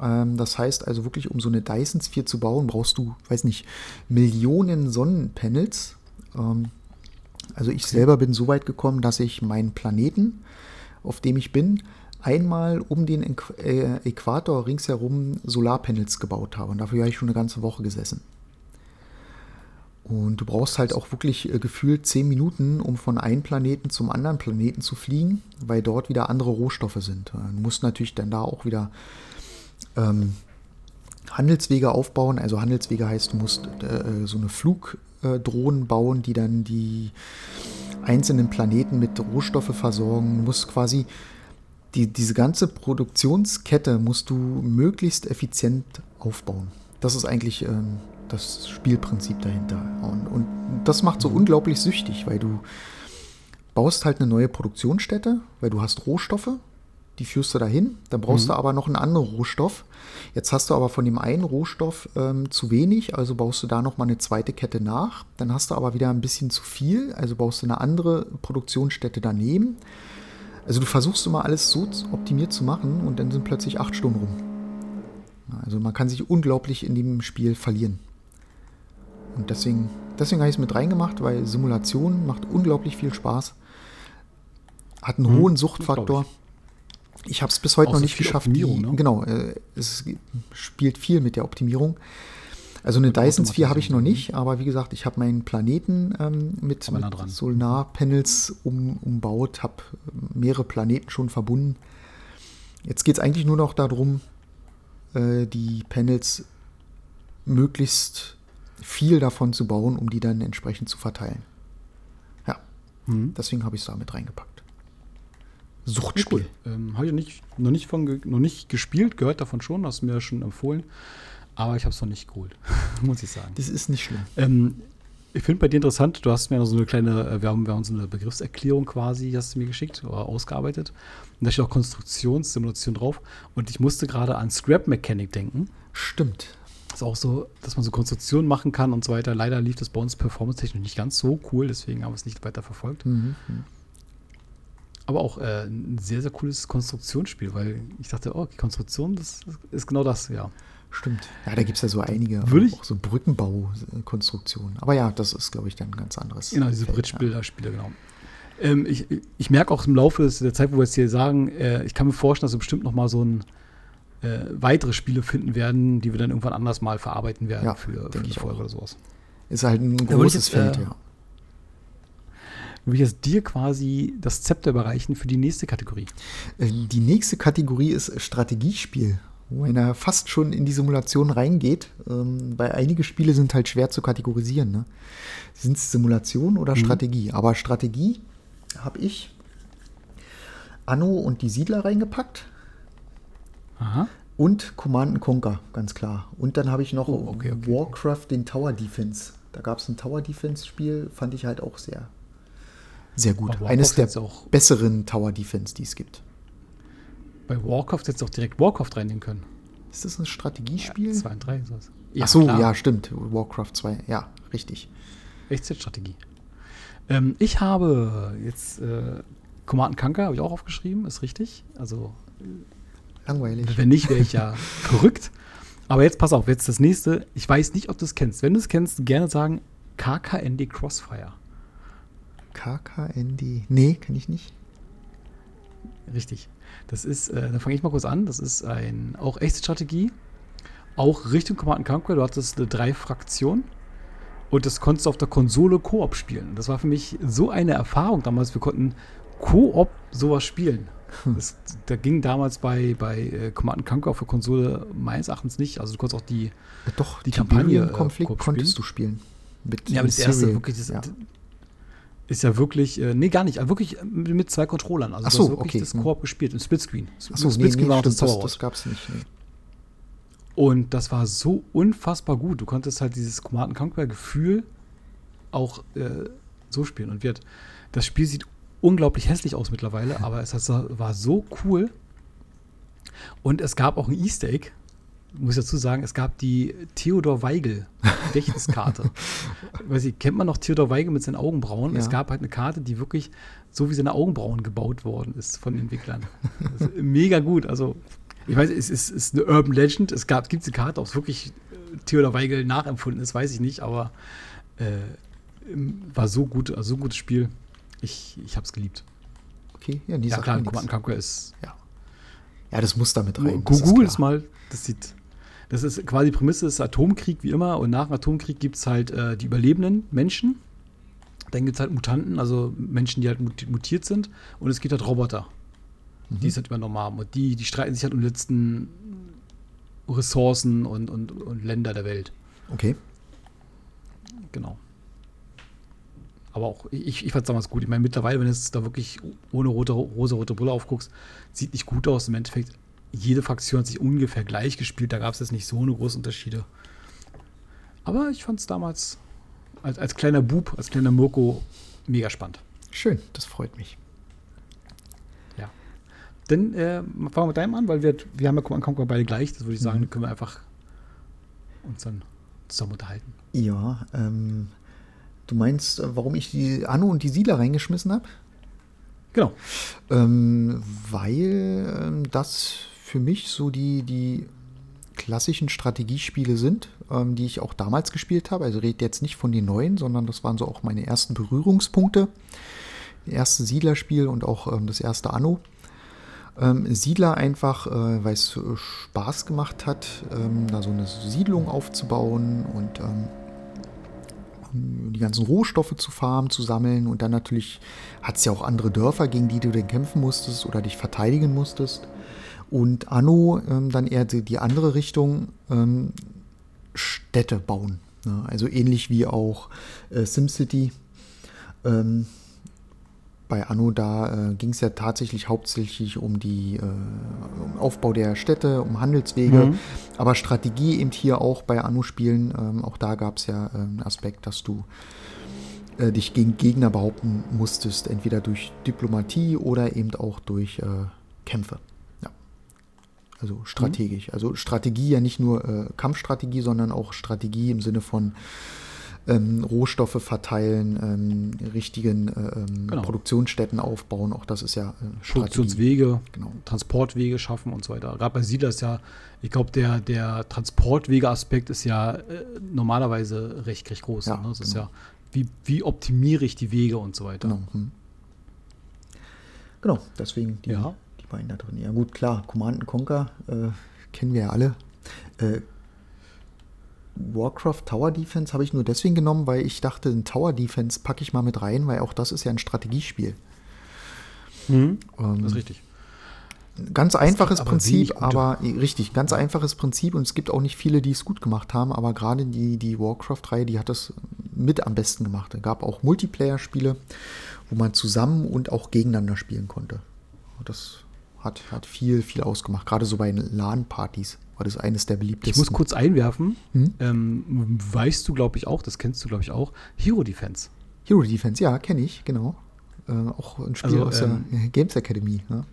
Ähm, das heißt also wirklich, um so eine Dyson Sphere zu bauen, brauchst du, weiß nicht, Millionen Sonnenpanels. Also ich selber bin so weit gekommen, dass ich meinen Planeten, auf dem ich bin, einmal um den äh, Äquator ringsherum Solarpanels gebaut habe. Und dafür habe ich schon eine ganze Woche gesessen. Und du brauchst halt auch wirklich äh, gefühlt zehn Minuten, um von einem Planeten zum anderen Planeten zu fliegen, weil dort wieder andere Rohstoffe sind. Äh, Du musst natürlich dann da auch wieder ähm, Handelswege aufbauen. Also Handelswege heißt, du musst äh, so eine Flugdrohnen bauen, die dann die einzelnen Planeten mit Rohstoffe versorgen. Du musst quasi die, diese ganze Produktionskette musst du möglichst effizient aufbauen. Das ist eigentlich ähm, das Spielprinzip dahinter. Und, und das macht so unglaublich süchtig, weil du baust halt eine neue Produktionsstätte, weil du hast Rohstoffe die führst du dahin. Dann brauchst du aber noch einen anderen Rohstoff. Jetzt hast du aber von dem einen Rohstoff ähm, zu wenig, also baust du da noch mal eine zweite Kette nach. Dann hast du aber wieder ein bisschen zu viel, also baust du eine andere Produktionsstätte daneben. Also du versuchst immer alles so optimiert zu machen und dann sind plötzlich acht Stunden rum. Also man kann sich unglaublich in dem Spiel verlieren. Und deswegen, deswegen habe ich es mit reingemacht, weil Simulation macht unglaublich viel Spaß. Hat einen Mhm, hohen Suchtfaktor. Ich habe es bis heute noch nicht geschafft. Optimierung, ne? Genau, äh, es spielt viel mit der Optimierung. Also eine Dyson Sphere habe ich noch Automatisierung, nicht, aber wie gesagt, ich habe meinen Planeten ähm, mit, nah mit dran. Solarpanels um, umbaut, habe mehrere Planeten schon verbunden. Jetzt geht es eigentlich nur noch darum, äh, die Panels möglichst viel davon zu bauen, um die dann entsprechend zu verteilen. Ja, Mhm. deswegen habe ich es da mit reingepackt. Ja, Suchtspiel. cool. Ähm, habe ich nicht, noch, nicht von, noch nicht gespielt, gehört davon schon, hast du mir schon empfohlen. Aber ich habe es noch nicht geholt, muss ich sagen. Das ist nicht schlimm. Ähm, ich finde bei dir interessant, du hast mir noch so eine kleine, äh, wir haben, wir haben so eine Begriffserklärung quasi, hast du mir geschickt oder ausgearbeitet. Und da steht auch Konstruktionssimulation drauf. Und ich musste gerade an Scrap Mechanic denken. Stimmt. ist auch so, dass man so Konstruktionen machen kann und so weiter. Leider lief das bei uns performance-technisch nicht ganz so cool, deswegen haben wir es nicht weiter verfolgt. Mhm. Aber auch äh, ein sehr, sehr cooles Konstruktionsspiel, weil ich dachte, oh, die Konstruktion, das ist genau das, ja. Stimmt. Ja, da gibt es ja so einige, Würde ich- auch so Brückenbaukonstruktionen. Aber ja, das ist, glaube ich, dann ein ganz anderes. Genau, diese Feld, Bridge-Bilder-Spiele, genau. Ähm, ich ich merke auch im Laufe des, der Zeit, wo wir jetzt hier sagen, äh, ich kann mir vorstellen, dass wir bestimmt noch mal so ein äh, weitere Spiele finden werden, die wir dann irgendwann anders mal verarbeiten werden Ja, für, für eine Folge oder sowas. ja. Ist halt ein großes jetzt, Feld, äh, ja. Will ich jetzt dir quasi das Zepter überreichen für die nächste Kategorie. Äh, Die nächste Kategorie ist Strategiespiel, wo einer fast schon in die Simulation reingeht, ähm, weil einige Spiele sind halt schwer zu kategorisieren. Ne? Sind es Simulation oder Strategie? Aber Strategie habe ich Anno und die Siedler reingepackt Aha. und Command Conquer, ganz klar. Und dann habe ich noch Oh, okay, okay, Warcraft, den Tower Defense. Da gab es ein Tower Defense Spiel, fand ich halt auch sehr, sehr gut. Eines der besseren Tower Defense, die es gibt. Bei Warcraft jetzt auch direkt Warcraft reinnehmen können. Ist das ein Strategiespiel? 2 und 3 sowas. Ach so, klar. ja, stimmt. Warcraft 2, ja, richtig. Echtzeitstrategie. Ähm, ich habe jetzt äh, Command Conquer, habe ich auch aufgeschrieben, ist richtig. Also, Langweilig. wenn nicht, wäre ich ja verrückt. Aber jetzt pass auf, jetzt das nächste. Ich weiß nicht, ob du es kennst. Wenn du es kennst, gerne sagen KKND Crossfire. KKND. Nee, kann ich nicht. Richtig. Das ist, äh, da fange ich mal kurz an. Das ist ein auch echte Strategie. Auch Richtung Command Conquer. Du hattest eine drei Fraktion. Und das konntest du auf der Konsole Koop spielen. Das war für mich so eine Erfahrung damals. Wir konnten Koop sowas spielen. Das, da ging damals bei, bei äh, Command Conquer auf der Konsole meines Erachtens nicht. Also du konntest auch die, Ja, doch, Die Kampagne, äh, Konflikt konntest du spielen. Mit Ja, aber das erste wirklich, das, ja. Ist ja wirklich, äh, nee, gar nicht, aber wirklich mit, mit zwei Controllern. Also Ach so, hast wirklich okay, das hm. Koop gespielt, im Splitscreen. Ach so, Splitscreen nee, war auch das das, Zauberwort. das gab es nicht. Nee. Und das war so unfassbar gut. Du konntest halt dieses Command Conquer Gefühl auch äh, so spielen. Und wird, das Spiel sieht unglaublich hässlich aus mittlerweile, aber es war so cool. Und es gab auch ein Easter Egg, muss ich dazu sagen, es gab die Theodor Weigel Gedächtniskarte. Weiß ich, kennt man noch Theodor Weigel mit seinen Augenbrauen? Ja. Es gab halt eine Karte, die wirklich so wie seine Augenbrauen gebaut worden ist von den Entwicklern. Mega gut. Also, ich weiß, es ist, ist eine Urban Legend. Es gab, gibt die Karte, ob es wirklich äh, Theodor Weigel nachempfunden ist, weiß ich nicht, aber äh, war so gut, also so ein gutes Spiel. Ich, ich habe es geliebt. Okay, ja, die Ja, klar, Command. Conquer ist Ja. ja, das muss damit rein. Google ist es mal, das sieht. Das ist quasi die Prämisse ist Atomkrieg wie immer und nach dem Atomkrieg gibt es halt äh, die überlebenden Menschen. Dann gibt es halt Mutanten, also Menschen, die halt mut- mutiert sind. Und es gibt halt Roboter, Mhm. die es halt übernommen haben. Und die, die streiten sich halt um die letzten Ressourcen und, und, und Länder der Welt. Okay. Genau. Aber auch, ich, ich fand es damals gut. Ich meine, mittlerweile, wenn du es da wirklich ohne rote, rosa-rote Brille aufguckst, sieht nicht gut aus. Im Endeffekt, jede Fraktion hat sich ungefähr gleich gespielt. Da gab es jetzt nicht so eine großen Unterschiede. Aber ich fand es damals als, als kleiner Bub, als kleiner Mirko, mega spannend. Schön, das freut mich. Ja. dann äh, fangen wir mit deinem an, weil wir, wir haben ja Command Conquer beide gleich. Das würde ich sagen, Mhm. dann können wir einfach uns dann zusammen unterhalten. Ja, ähm, du meinst, äh, warum ich die Anno und die Siedler reingeschmissen habe? Genau. Ähm, weil ähm, das für mich so die, die klassischen Strategiespiele sind, ähm, die ich auch damals gespielt habe. Also rede jetzt nicht von den neuen, sondern das waren so auch meine ersten Berührungspunkte. Das erste Siedlerspiel und auch ähm, das erste Anno. Ähm, Siedler einfach, äh, weil es äh, Spaß gemacht hat, ähm, da so eine Siedlung aufzubauen und ähm, die ganzen Rohstoffe zu farmen, zu sammeln und dann natürlich hat es ja auch andere Dörfer, gegen die du dann kämpfen musstest oder dich verteidigen musstest. Und Anno ähm, dann eher die, die andere Richtung, ähm, Städte bauen. Ne? Also ähnlich wie auch äh, SimCity. Ähm, bei Anno, da äh, ging es ja tatsächlich hauptsächlich um die äh, um Aufbau der Städte, um Handelswege, Mhm. aber Strategie eben hier auch bei Anno-Spielen, ähm, auch da gab es ja äh, einen Aspekt, dass du äh, dich gegen Gegner behaupten musstest, entweder durch Diplomatie oder eben auch durch äh, Kämpfe. Also strategisch. Also Strategie ja nicht nur äh, Kampfstrategie, sondern auch Strategie im Sinne von ähm, Rohstoffe verteilen, ähm, richtigen äh, ähm, Genau. Produktionsstätten aufbauen. Auch das ist ja äh. Produktionswege, Genau. Transportwege schaffen und so weiter. Gerade bei Siedler ist ja, ich glaube, der, der Transportwege-Aspekt ist ja äh, normalerweise recht, recht groß. Ja, ne? Das ist genau. ja, wie, wie optimiere ich die Wege und so weiter. Genau. Hm. Genau, deswegen die, Ja. Die beiden da drin. Ja gut, klar, Command Conquer äh, kennen wir ja alle. Äh, Warcraft Tower Defense habe ich nur deswegen genommen, weil ich dachte, ein Tower Defense packe ich mal mit rein, weil auch das ist ja ein Strategiespiel. Mhm. Ähm, Das ist richtig. Ganz einfaches aber Prinzip, aber eh, richtig, ganz einfaches Prinzip und es gibt auch nicht viele, die es gut gemacht haben, aber gerade die, die Warcraft-Reihe, die hat das mit am besten gemacht. Es gab auch Multiplayer-Spiele, wo man zusammen und auch gegeneinander spielen konnte. Das hat, hat viel, viel ausgemacht. Gerade so bei LAN-Partys war das eines der Ich beliebtesten. muss kurz einwerfen, Hm? ähm, weißt du, glaube ich, auch, das kennst du, glaube ich, auch, Hero Defense. Hero Defense, ja, kenne ich, genau. Äh, auch ein Spiel Also, aus ähm, der Games Academy. Ja.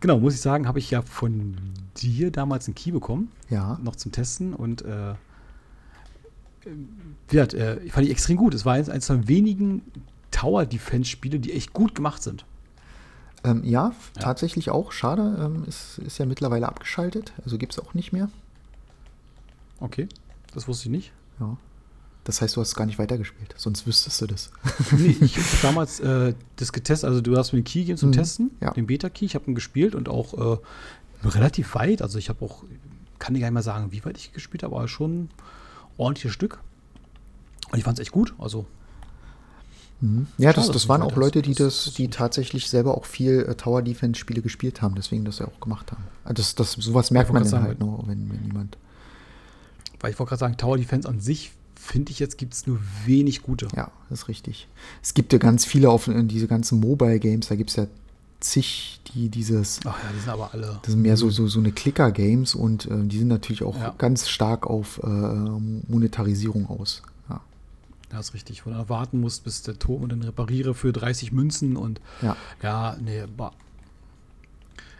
Genau, muss ich sagen, habe ich ja von dir damals einen Key bekommen, ja. noch zum Testen und äh, wie gesagt, äh, ich fand die extrem gut. Es war eins, eins von wenigen Tower-Defense-Spiele, die echt gut gemacht sind. Ähm, ja, Ja. tatsächlich auch. Schade, ähm, ist, ist ja mittlerweile abgeschaltet. Also gibt es auch nicht mehr. Okay, das wusste ich nicht. Ja. Das heißt, du hast gar nicht weitergespielt, sonst wüsstest du das. Nee, ich habe damals äh, das getestet, also du hast mir den Key gegeben zum Mhm, Testen, ja. den Beta-Key, ich habe ihn gespielt und auch äh, relativ weit, also ich habe auch, kann dir gar nicht mal sagen, wie weit ich gespielt habe, aber schon ein ordentliches Stück. Und ich fand es echt gut, also Mhm. Ja, Schade, das, das waren auch Leute, die das- die tatsächlich selber auch viel äh, Tower Defense Spiele gespielt haben, deswegen das ja auch gemacht haben. Also Das, das, sowas merkt man dann halt nur, wenn, wenn jemand. Weil ich wollte gerade sagen, Tower Defense an sich, finde ich jetzt, gibt es nur wenig gute. Ja, das ist richtig. Es gibt ja ganz viele auf äh, diese ganzen Mobile Games, da gibt es ja zig, die dieses. Ach ja, die sind aber alle. Das sind mehr so, so, so eine Clicker-Games und äh, die sind natürlich auch Ja. ganz stark auf äh, Monetarisierung aus. Ja, ist richtig. Wo du warten musst, bis der Turm und dann repariere für 30 Münzen und Ja. ja, nee, bah.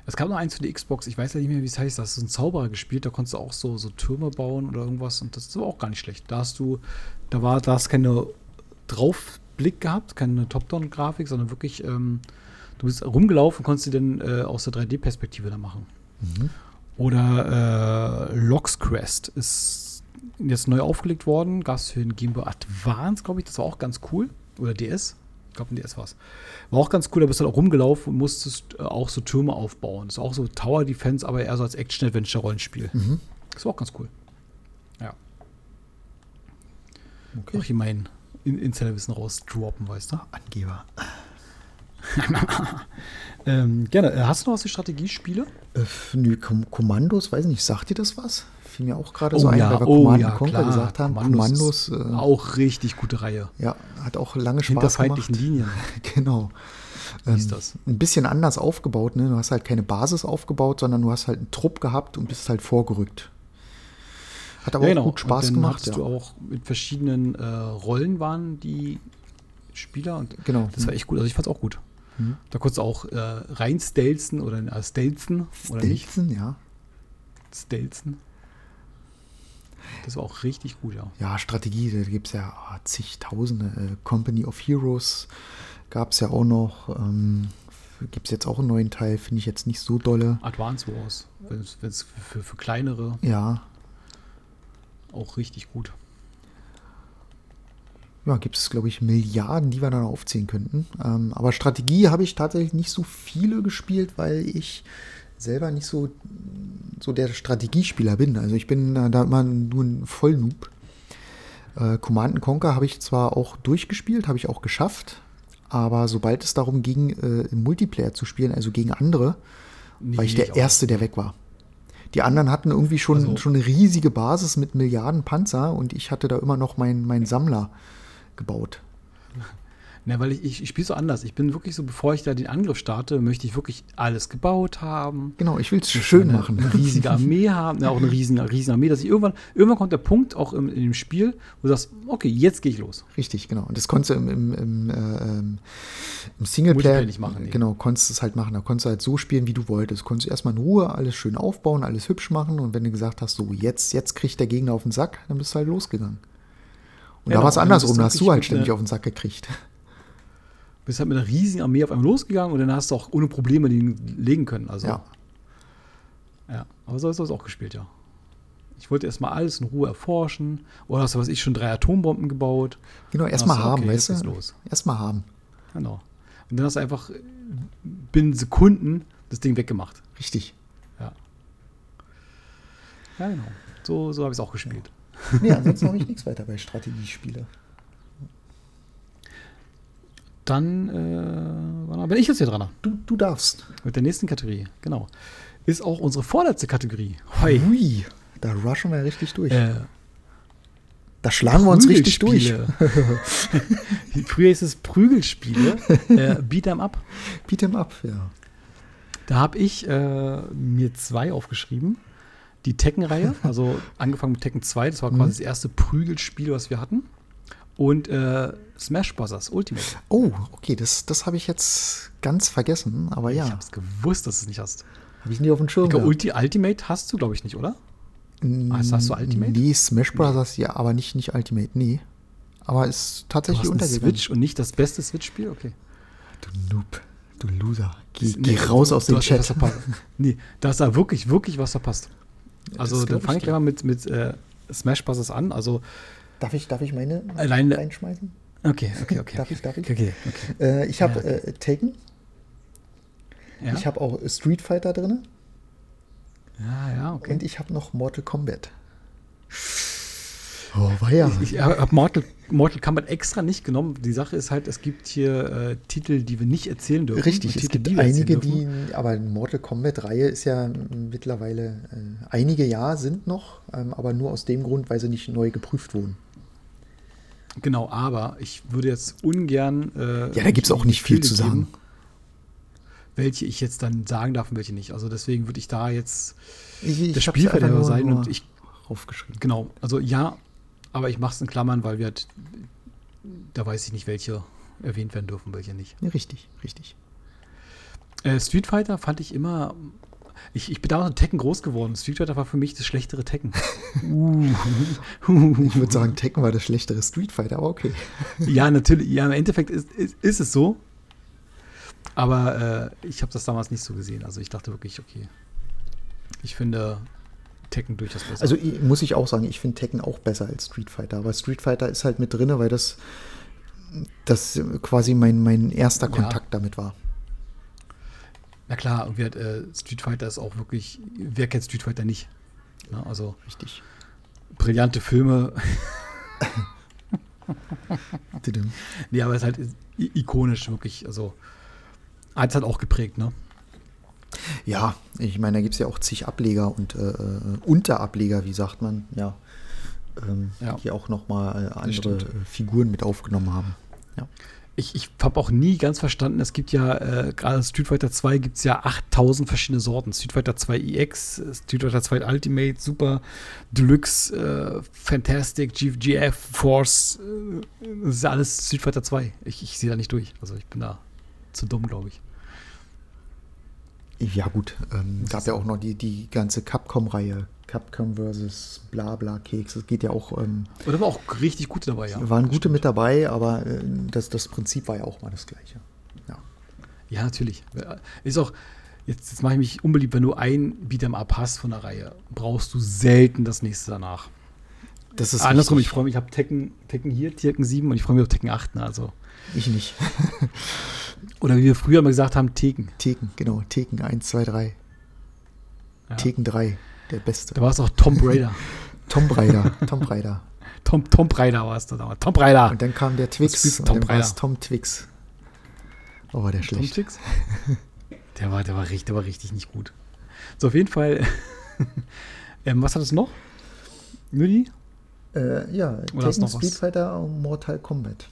Es gab noch eins für die Xbox, ich weiß ja nicht mehr, wie es heißt, da hast du einen Zauberer gespielt, da konntest du auch so, so Türme bauen oder irgendwas und das war auch gar nicht schlecht. Da hast du, da war, da hast keine Draufblick gehabt, keine Top-Down-Grafik, sondern wirklich, ähm, du bist rumgelaufen, konntest du dann äh, aus der 3D-Perspektive da machen. Mhm. Oder äh, Lox Quest ist jetzt neu aufgelegt worden. Gab es für den Game Boy Advance, glaube ich. Das war auch ganz cool. Oder DS. Ich glaube, ein DS war es. War auch ganz cool. Da bist du halt auch rumgelaufen und musstest äh, auch so Türme aufbauen. Das ist auch so Tower Defense, aber eher so als Action-Adventure-Rollenspiel. Mhm. Das war auch ganz cool. Ja. Okay. Noch hier mein In Insiderwissen rausdroppen, weißt du? Angeber. Ähm, gerne. Äh, Hast du noch was für Strategiespiele? Äh, nö, Kom Kommandos, weiß nicht, sagt dir das was? Fiel mir auch gerade Oh so ein, ja, weil wir oh Command ja, Conquer gesagt haben. Kommandos Kommandos, äh, Auch richtig gute Reihe. ja, hat auch lange Spaß gemacht. feindlichen Linien. Genau. Wie ist das? Ein bisschen anders aufgebaut, ne? Du hast halt keine Basis aufgebaut, sondern du hast halt einen Trupp gehabt und bist halt vorgerückt. Hat aber Ja, auch genau. gut Spaß und dann gemacht. hattest Ja. du auch mit verschiedenen äh, Rollen waren die Spieler und Genau. das war echt gut. Also ich fand's auch gut. Mhm. Da konntest du auch äh, rein stelzen oder äh, stelzen oder nicht. Stelzen, ja. Stelzen. Das war auch richtig gut, ja. Ja, Strategie, da gibt es ja oh, zigtausende. Äh, Company of Heroes gab es ja auch noch. Ähm, gibt es jetzt auch einen neuen Teil, finde ich jetzt nicht so dolle. Advance Wars, wenn es für, für kleinere Ja, auch richtig gut. Ja gibt es, glaube ich, Milliarden, die wir dann aufzählen könnten. Ähm, aber Strategie habe ich tatsächlich nicht so viele gespielt, weil ich selber nicht so, so der Strategiespieler bin. Also ich bin da immer nur ein Vollnoob. Äh, Command Conquer habe ich zwar auch durchgespielt, habe ich auch geschafft, aber sobald es darum ging, äh, im Multiplayer zu spielen, also gegen andere, war ich der auch. Erste, der weg war. Die anderen hatten irgendwie schon, Also- schon eine riesige Basis mit Milliarden Panzer und ich hatte da immer noch meinen mein Sammler gebaut. Ne, weil ich, ich, ich spiele so anders. Ich bin wirklich so, bevor ich da den Angriff starte, möchte ich wirklich alles gebaut haben. Genau, ich will es schön machen. Eine riesige Armee haben, ja, auch eine riesige, riesige Armee, dass ich irgendwann, irgendwann kommt der Punkt auch im, in dem Spiel, wo du sagst, okay, jetzt gehe ich los. Richtig, genau. Und das konntest du im, im, im, äh, im Singleplayer nicht machen, nee. Genau, konntest du es halt machen. Da konntest du halt so spielen, wie du wolltest. Konntest du erstmal in Ruhe alles schön aufbauen, alles hübsch machen. Und wenn du gesagt hast, so jetzt, jetzt kriegt der Gegner auf den Sack, dann bist du halt losgegangen. Und Ja, da war es dann andersrum, du da hast du halt ständig auf den Sack gekriegt. Bist halt mit einer riesigen Armee auf einmal losgegangen und dann hast du auch ohne Probleme den legen können. Also, Ja. ja. Aber so hast du es auch gespielt, ja. Ich wollte erstmal alles in Ruhe erforschen. Oder hast du, was ich, schon drei Atombomben gebaut. Genau, erstmal haben, okay, weißt du? Erstmal haben. Genau. Und dann hast du einfach äh, binnen Sekunden das Ding weggemacht. Richtig. Ja. Ja, genau. So, so habe ich es auch gespielt. Nee, ansonsten habe ich nichts weiter bei Strategiespiele. Dann äh, bin ich jetzt hier dran. Du, du darfst. Mit der nächsten Kategorie. Genau. Ist auch unsere vorletzte Kategorie. Hoi. Hui, da rushen wir richtig durch. Äh, da schlagen wir uns richtig durch. Früher hieß es Prügelspiele. äh, Beat 'em up. Beat 'em up, ja. Da habe ich äh, mir zwei aufgeschrieben. Die Tekken-Reihe, also angefangen mit Tekken 2, das war Mhm. quasi das erste Prügelspiel, was wir hatten. Und äh, Smash Bros. Ultimate. Oh, okay, das, das habe ich jetzt ganz vergessen, aber Ich ja, habe es gewusst, dass du es nicht hast. habe ich nie auf dem Schirm Ich gehabt. Ulti Ultimate hast du, glaube ich, nicht, oder? Hast- hast du Ultimate? Nee, Smash Bros. ja, aber nicht, nicht Ultimate, nee. Aber ist Du tatsächlich hast eine untergegangen. Switch und nicht das beste Switch-Spiel? Okay. Du Noob, du Loser. Geh, Nee, geh raus aus du dem hast etwas Chat. Nee, da ist da wirklich, wirklich was verpasst. Also, dann ich fange ich gleich mal mit, mit äh, Smash Bros. an. Also, Darf ich, darf ich meine Alleine- reinschmeißen? okay, okay, okay. Darf okay. ich, darf ich? Okay, okay. Äh, ich habe Ja, äh, Taken, Ja, ich habe auch Street Fighter drin ja, ja, okay. und ich habe noch Mortal Kombat. Oh, war ja. Ich habe Mortal, Mortal Kombat extra nicht genommen. Die Sache ist halt, es gibt hier äh, Titel, die wir nicht erzählen dürfen. Richtig, es Titel, gibt erzählen einige, die, aber Mortal Kombat-Reihe ist ja mittlerweile, äh, einige ja sind noch, ähm, aber nur aus dem Grund, weil sie nicht neu geprüft wurden. Genau, aber ich würde jetzt ungern. Äh, Ja, da gibt's auch nicht viel zu sagen. geben, Welche ich jetzt dann sagen darf und welche nicht. Also deswegen würde ich da jetzt Ich, ich der Spielverderber sein und ich aufgeschrieben. Genau, also ja, aber ich mache es in Klammern, weil wir halt, da weiß ich nicht, welche erwähnt werden dürfen, welche nicht. Ja, richtig, richtig. Äh, Street Fighter fand ich immer, ich, ich bin damals mit Tekken groß geworden. Street Fighter war für mich das schlechtere Tekken. Ich würde sagen, Tekken war das schlechtere Street Fighter, aber okay. ja, natürlich, ja, im Endeffekt ist, ist, ist es so. Aber äh, ich habe das damals nicht so gesehen. Also ich dachte wirklich, okay, ich finde Tekken durchaus besser. Also muss ich auch sagen, ich finde Tekken auch besser als Street Fighter, aber Street Fighter ist halt mit drin, weil das, das quasi mein, mein erster Ja. Kontakt damit war. Na klar, und wir, äh, Street Fighter ist auch wirklich, wer kennt Street Fighter nicht? Na, also Richtig. brillante Filme. Nee, aber es ist halt ikonisch, wirklich. Also, hat es halt auch geprägt, ne? Ja, ich meine, da gibt es ja auch zig Ableger und äh, äh, Unterableger, wie sagt man, ja, ähm, Ja. die auch nochmal äh, andere äh, Figuren mit aufgenommen haben. Ja. Ich, ich habe auch nie ganz verstanden, es gibt ja, äh, gerade Street Fighter 2 gibt es ja 8000 verschiedene Sorten. Street Fighter 2 EX, Street Fighter 2 Ultimate, Super, Deluxe, äh, Fantastic, GF, Force, äh, das ist ja alles Street Fighter 2. Ich, ich sehe da nicht durch. Also ich bin da zu dumm, glaube ich. Ja, gut. Ähm, gab ja auch noch die, die ganze Capcom-Reihe. Capcom versus Blabla Keks. Es geht ja auch. Ähm, Und da war auch richtig gute dabei, ja. waren gute mit dabei, aber äh, das, das Prinzip war ja auch mal das gleiche. Ja. Ja, natürlich. Ist auch, jetzt, jetzt mache ich mich unbeliebt, wenn du ein Beat'em Up hast von der Reihe, brauchst du selten das nächste danach. Das ist Andersrum, ich richtig. freue mich, ich habe Tekken, Tekken hier, Tekken 7 und ich freue mich auf Tekken 8. Ne, also. Ich nicht. Oder wie wir früher mal gesagt haben, Tekken. Theken, genau. Theken 1, 2, 3. Ja. Theken 3, der beste. Da war es auch Tom Raider. Tom Raider. Tom Raider. Tom, Tom Raider war es da damals. Tom Raider. Und dann kam der Twix. du, Und Tom dann war? Tom Twix. Oh, war der Tom schlecht. Twix? Der war, der, war richtig, der war richtig nicht gut. So, auf jeden Fall. ähm, was hat es noch? Nur die? Äh, ja, Oder Tekken, noch was? Street Fighter und Mortal Kombat.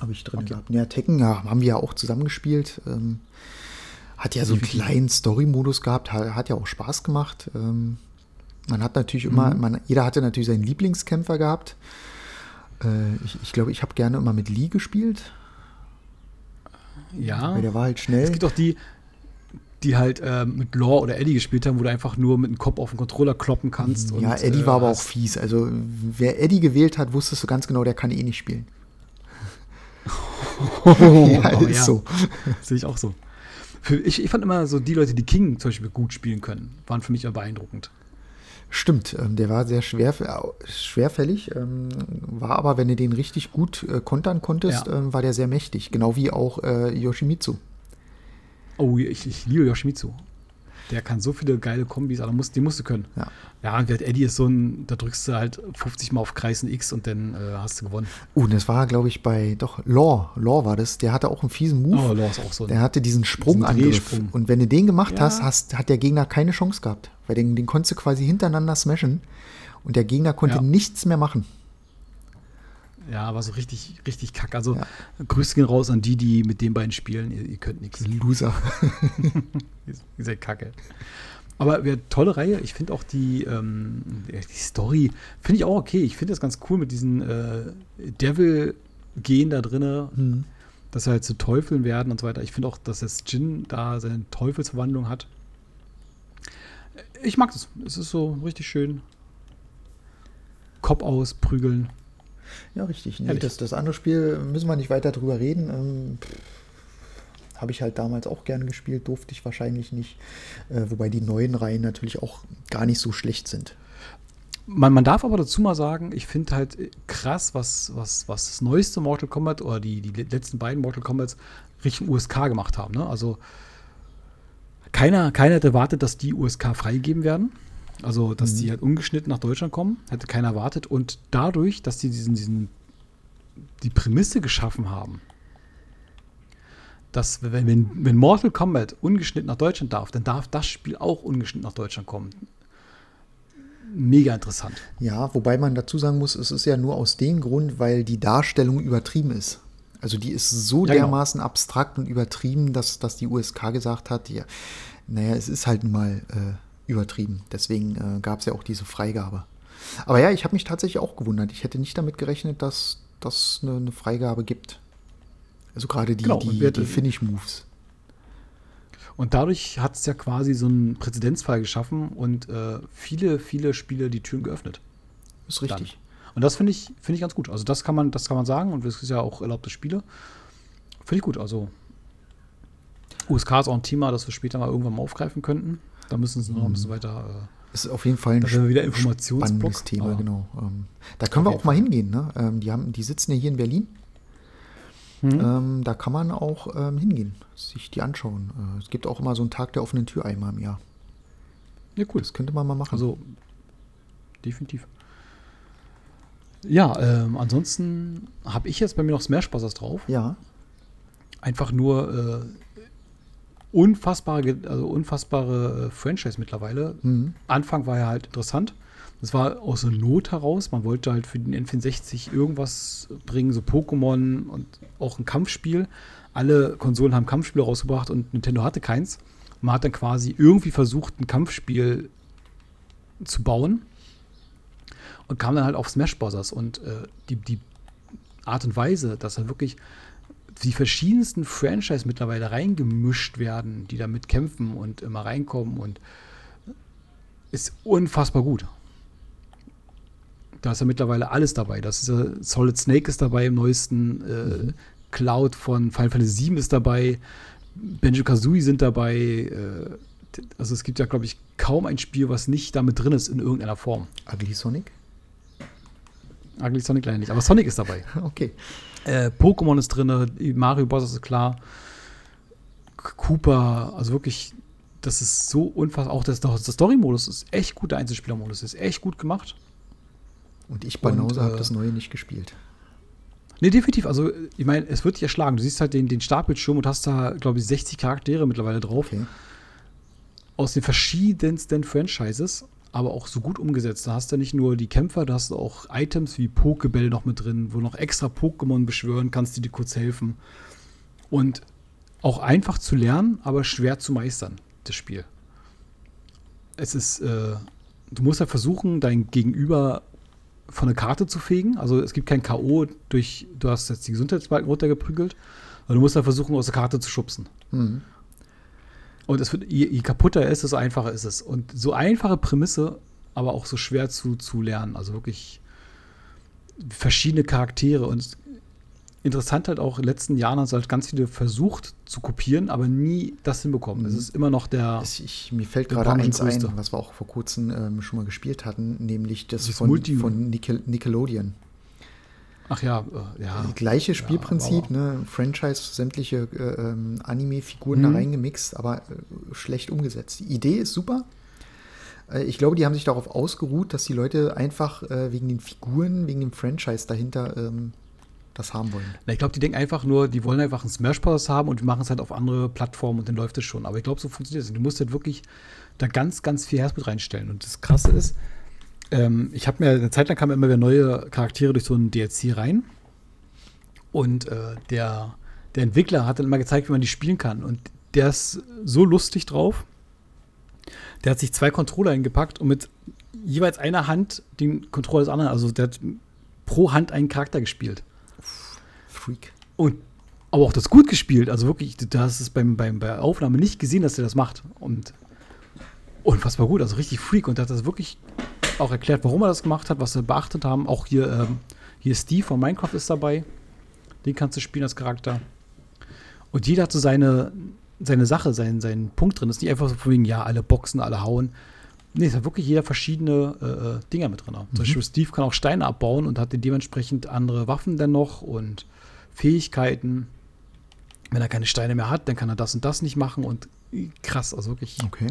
Habe ich drin Okay. gehabt. Ja, Tekken ja, haben wir ja auch zusammengespielt. Ähm, hat ja so einen kleinen Story-Modus gehabt, hat, hat ja auch Spaß gemacht. Ähm, man hat natürlich Mhm. immer, man, jeder hatte natürlich seinen Lieblingskämpfer gehabt. Äh, ich ich glaube, ich habe gerne immer mit Lee gespielt, Ja. weil der war halt Es schnell. gibt auch die, die halt ähm, mit Law oder Eddie gespielt haben, wo du einfach nur mit dem Kopf auf den Controller kloppen kannst. Ja, und, Eddie äh, war aber auch fies. Also, wer Eddie gewählt hat, wusstest du ganz genau, der kann eh nicht spielen. Ja, aber ist so. Sehe ich auch so. Für, ich, ich fand immer so, die Leute, die King zum Beispiel gut spielen können, waren für mich immer beeindruckend. Stimmt, ähm, der war sehr schwer, schwerfällig, ähm, war aber, wenn du den richtig gut äh, kontern konntest, Ja. ähm, war der sehr mächtig. Genau wie auch äh, Yoshimitsu. Oh, ich, ich liebe Yoshimitsu. Der kann so viele geile Kombis, aber muss, die musst du können. Ja. Ja, und Eddie ist so ein, da drückst du halt 50 Mal auf Kreisen X und dann äh, hast du gewonnen. Uh, das war, glaube ich, bei, doch, Law, Law war das. Der hatte auch einen fiesen Move. Oh, Law ist auch so. Der hatte diesen Sprungangriff. Und wenn du den gemacht Ja. hast, hast, hat der Gegner keine Chance gehabt. Weil den, den konntest du quasi hintereinander smashen. Und der Gegner konnte Ja. nichts mehr machen. Ja, aber so richtig, richtig kack. Also Ja. Grüße gehen raus an die, die mit den beiden spielen. Ihr, ihr könnt nichts. Loser. Ihr seid kacke. Aber ja, tolle Reihe. Ich finde auch die, ähm, die Story, finde ich auch okay. Ich finde das ganz cool mit diesen äh, Devil-Gehen da drinne, Hm. dass sie halt zu Teufeln werden und so weiter. Ich finde auch, dass das Jin da seine Teufelsverwandlung hat. Ich mag das. Es ist so richtig schön. Kopf aus, prügeln. Ja, richtig. Nee, das, das andere Spiel müssen wir nicht weiter drüber reden. Ähm, Habe ich halt damals auch gerne gespielt, durfte ich wahrscheinlich nicht. Äh, wobei die neuen Reihen natürlich auch gar nicht so schlecht sind. Man, man darf aber dazu mal sagen, ich finde halt krass, was, was, was das neueste Mortal Kombat oder die, die letzten beiden Mortal Kombats Richtung USK gemacht haben. Ne? Also keiner, keiner hat erwartet, dass die USK freigegeben werden. Also, dass die halt ungeschnitten nach Deutschland kommen, hätte keiner erwartet. Und dadurch, dass die diesen, diesen, die Prämisse geschaffen haben, dass wenn, wenn, wenn Mortal Kombat ungeschnitten nach Deutschland darf, dann darf das Spiel auch ungeschnitten nach Deutschland kommen. Mega interessant. Ja, wobei man dazu sagen muss, es ist ja nur aus dem Grund, weil die Darstellung übertrieben ist. Also die ist so Ja, genau. dermaßen abstrakt und übertrieben, dass, dass die USK gesagt hat, ja, naja, es ist halt nun mal äh, übertrieben. Deswegen äh, gab es ja auch diese Freigabe. Aber ja, ich habe mich tatsächlich auch gewundert. Ich hätte nicht damit gerechnet, dass das eine, eine Freigabe gibt. Also gerade die, Genau, die, die Finish-Moves. Und dadurch hat es ja quasi so einen Präzedenzfall geschaffen und äh, viele, viele Spiele die Türen geöffnet. Ist richtig. Und das finde ich, finde ich ganz gut. Also das kann man, das kann man sagen und das ist ja auch erlaubte Spiele. Finde ich gut. Also USK ist auch ein Thema, das wir später mal irgendwann mal aufgreifen könnten. Da müssen sie noch ein bisschen weiter. Ist auf jeden Fall ein Da wieder spannendes Thema, aber- genau. Ähm, da können wir auch mal hingehen. Ne? Ähm, die, haben, die sitzen ja hier in Berlin. Äh, hm? Ähm, da kann man auch ähm, hingehen, sich die anschauen. Äh, es gibt auch immer so einen Tag der offenen Tür einmal im Jahr. ja, cool. Das könnte man mal machen. Also definitiv. Ja, ähm, ansonsten habe ich jetzt bei mir noch Smash Bros. drauf. ja, einfach nur äh, unfassbare, also unfassbare äh, Franchise mittlerweile. Mhm. Anfang war ja halt interessant. Das war aus der Not heraus. Man wollte halt für den N64 irgendwas bringen, so Pokémon und auch ein Kampfspiel. Alle Konsolen haben Kampfspiele rausgebracht und Nintendo hatte keins. Man hat dann quasi irgendwie versucht, ein Kampfspiel zu bauen und kam dann halt auf Smash Bros. Und äh, die, die Art und Weise, dass er wirklich die verschiedensten Franchise mittlerweile reingemischt werden, die damit kämpfen und immer reinkommen und ist unfassbar gut. Da ist ja mittlerweile alles dabei. Das ist ja, Solid Snake ist dabei im neuesten, äh, mhm. Cloud von Final Fantasy VII ist dabei, Benjo Kazooie sind dabei. Äh, also es gibt ja, glaube ich, kaum ein Spiel, was nicht damit drin ist in irgendeiner Form. Ugly Sonic? Ugly Sonic leider nicht, aber Sonic ist dabei. okay. Äh, Pokémon ist drin, Mario Bros. ist klar. Cooper, also wirklich, das ist so unfassbar. Auch das, das Story-Modus ist echt gut, der Einzelspieler-Modus ist echt gut gemacht. Und ich, Banause, äh, habe das neue nicht gespielt. Nee, definitiv. Also, ich meine, es wird dich erschlagen. Du siehst halt den, den Startbildschirm und hast da, glaube ich, 60 Charaktere mittlerweile drauf. Okay. Aus den verschiedensten Franchises, aber auch so gut umgesetzt. Da hast du nicht nur die Kämpfer, da hast du auch Items wie Pokebälle noch mit drin, wo noch extra Pokémon beschwören kannst, die dir kurz helfen. Und auch einfach zu lernen, aber schwer zu meistern, das Spiel. Es ist, äh, du musst ja halt versuchen, dein Gegenüber von der Karte zu fegen. Also es gibt kein K.O. durch, du hast jetzt die Gesundheitsbalken runtergeprügelt. Aber du musst da versuchen, aus der Karte zu schubsen. Mhm. Und es wird, je, je, kaputter er ist, desto einfacher ist es. Und so einfache Prämisse, aber auch so schwer zu, zu lernen. Also wirklich verschiedene Charaktere. Und interessant halt auch in den letzten Jahren haben sie halt ganz viele versucht zu kopieren, aber nie das hinbekommen. Es mhm. ist immer noch der. Es, ich, mir fällt gerade eins ein, was wir auch vor kurzem ähm, schon mal gespielt hatten, nämlich das, das von, von Nickel Nickelodeon. Ach ja, äh, ja. Gleiche Spielprinzip, ja, ne? Franchise, sämtliche äh, ähm, Anime-Figuren mhm. da reingemixt, aber äh, schlecht umgesetzt. Die Idee ist super. Äh, ich glaube, die haben sich darauf ausgeruht, dass die Leute einfach äh, wegen den Figuren, wegen dem Franchise dahinter ähm, das haben wollen. Na, ich glaube, die denken einfach nur, die wollen einfach einen Smash Bros. haben und wir machen es halt auf andere Plattformen und dann läuft es schon. Aber ich glaube, so funktioniert es. Du musst halt wirklich da ganz, ganz viel Herz mit reinstellen. Und das Krasse ist, ähm, ich habe mir eine Zeit lang kamen immer wieder neue Charaktere durch so einen DLC rein. Und äh, der, der Entwickler hat dann immer gezeigt, wie man die spielen kann. Und der ist so lustig drauf. Der hat sich zwei Controller hingepackt und mit jeweils einer Hand den Controller des anderen, also der hat pro Hand einen Charakter gespielt. Freak. Und aber auch das gut gespielt. Also wirklich, du hast es beim, beim, bei der Aufnahme nicht gesehen, dass er das macht. Und unfassbar gut, also richtig Freak. Und er hat das wirklich auch erklärt, warum er das gemacht hat, was sie beachtet haben. Auch hier, ähm, hier Steve von Minecraft ist dabei. Den kannst du spielen als Charakter. Und jeder hat so seine, seine Sache, seinen, seinen Punkt drin. Das ist nicht einfach so von wegen, ja, alle boxen, alle hauen. Nee, es hat wirklich jeder verschiedene äh, äh Dinger mit drin. Mhm. Zum Beispiel Steve kann auch Steine abbauen und hat dementsprechend andere Waffen dennoch und Fähigkeiten. Wenn er keine Steine mehr hat, dann kann er das und das nicht machen und krass, also wirklich. Okay.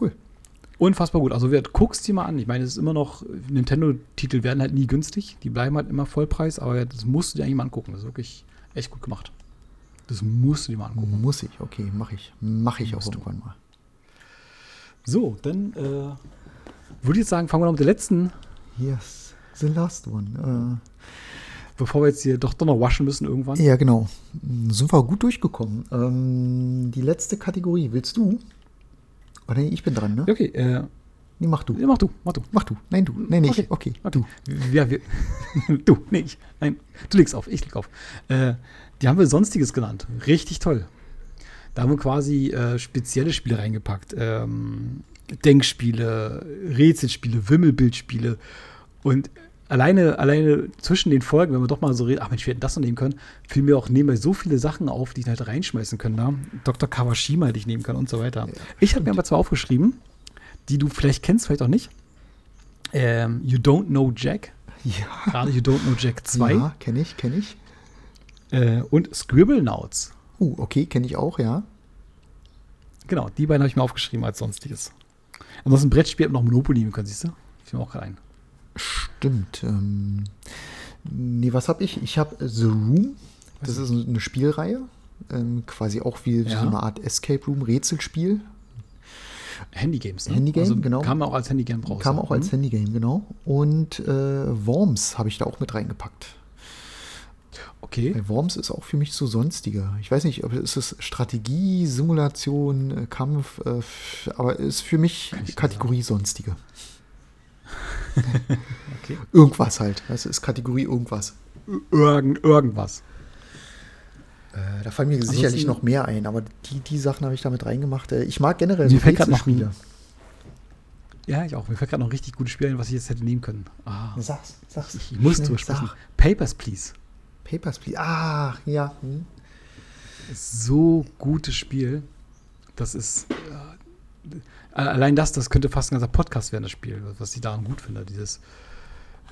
Cool. Unfassbar gut. Also guckst dir mal an. Ich meine, es ist immer noch, Nintendo-Titel werden halt nie günstig. Die bleiben halt immer Vollpreis, aber das musst du dir eigentlich mal angucken. Das ist wirklich echt gut gemacht. Das musst du dir mal angucken. Muss ich, okay, mache ich. Mache ich auch irgendwann mal. So, dann äh, würde ich jetzt sagen, fangen wir noch mit der letzten. Yes, the last one. Uh, Bevor wir jetzt hier doch, doch noch waschen müssen irgendwann. Ja, genau. Sind wir gut durchgekommen. Ähm, die letzte Kategorie, willst du? Oder nee, ich bin dran, ne? Okay, äh. Nee, mach du. Mach du, mach du. Mach du. Nein, du. Nein, nicht. Okay, okay. Du. Ja, wir, du, nee, ich. Nein, du legst auf, ich leg auf. Äh, die haben wir Sonstiges genannt. Richtig toll. Da haben wir quasi äh, spezielle Spiele reingepackt. Ähm, Denkspiele, Rätselspiele, Wimmelbildspiele. Und alleine, alleine zwischen den Folgen, wenn wir doch mal so reden, ach Mensch, wir hätten das noch nehmen können, fiel mir auch nebenbei so viele Sachen auf, die ich halt reinschmeißen können. Da. Dr. Kawashima hätte ich nehmen können und so weiter. Ja, ich habe mir aber zwar aufgeschrieben, die du vielleicht kennst, vielleicht auch nicht. Ähm, you Don't Know Jack. Ja. Gerade You Don't Know Jack 2. Ja, kenne ich, kenne ich. Äh, und Scribblenauts. Uh, okay, kenne ich auch, ja. Genau, die beiden habe ich mir aufgeschrieben als sonstiges. Ansonsten Brettspiel noch Monopoly nehmen können, siehst du? Ich mir auch rein. Stimmt. Ähm, nee, was habe ich? Ich habe The Room. Das ist eine Spielreihe. Ähm, quasi auch wie ja. so eine Art Escape Room, Rätselspiel. Handygames, ne? Handygame, also genau. Kam auch als Handygame raus. Kam auch als mhm. Handygame, genau. Und äh, Worms habe ich da auch mit reingepackt. Okay. Weil Worms ist auch für mich so sonstiger. Ich weiß nicht, ob es ist Strategie, Simulation, äh, Kampf, äh, aber ist für mich Kategorie sonstige. Okay. Irgendwas halt. Das ist Kategorie irgendwas. Irgend, irgendwas. Äh, da fallen mir Ansonsten, sicherlich noch mehr ein, aber die, die Sachen habe ich damit reingemacht. Äh, ich mag generell so Rätselspiele. Ja, ich auch. Mir fällt gerade noch ein richtig gutes Spiel ein, was ich jetzt hätte nehmen können. Ah. Sag's, sag's. Ich, ich muss drüber sprechen. Sag. Papers, Please. Papers, Please. Ah, ja. Hm. So gutes Spiel. Das ist. Äh, allein das, das könnte fast ein ganzer Podcast werden, das Spiel, was ich daran gut finde. Dieses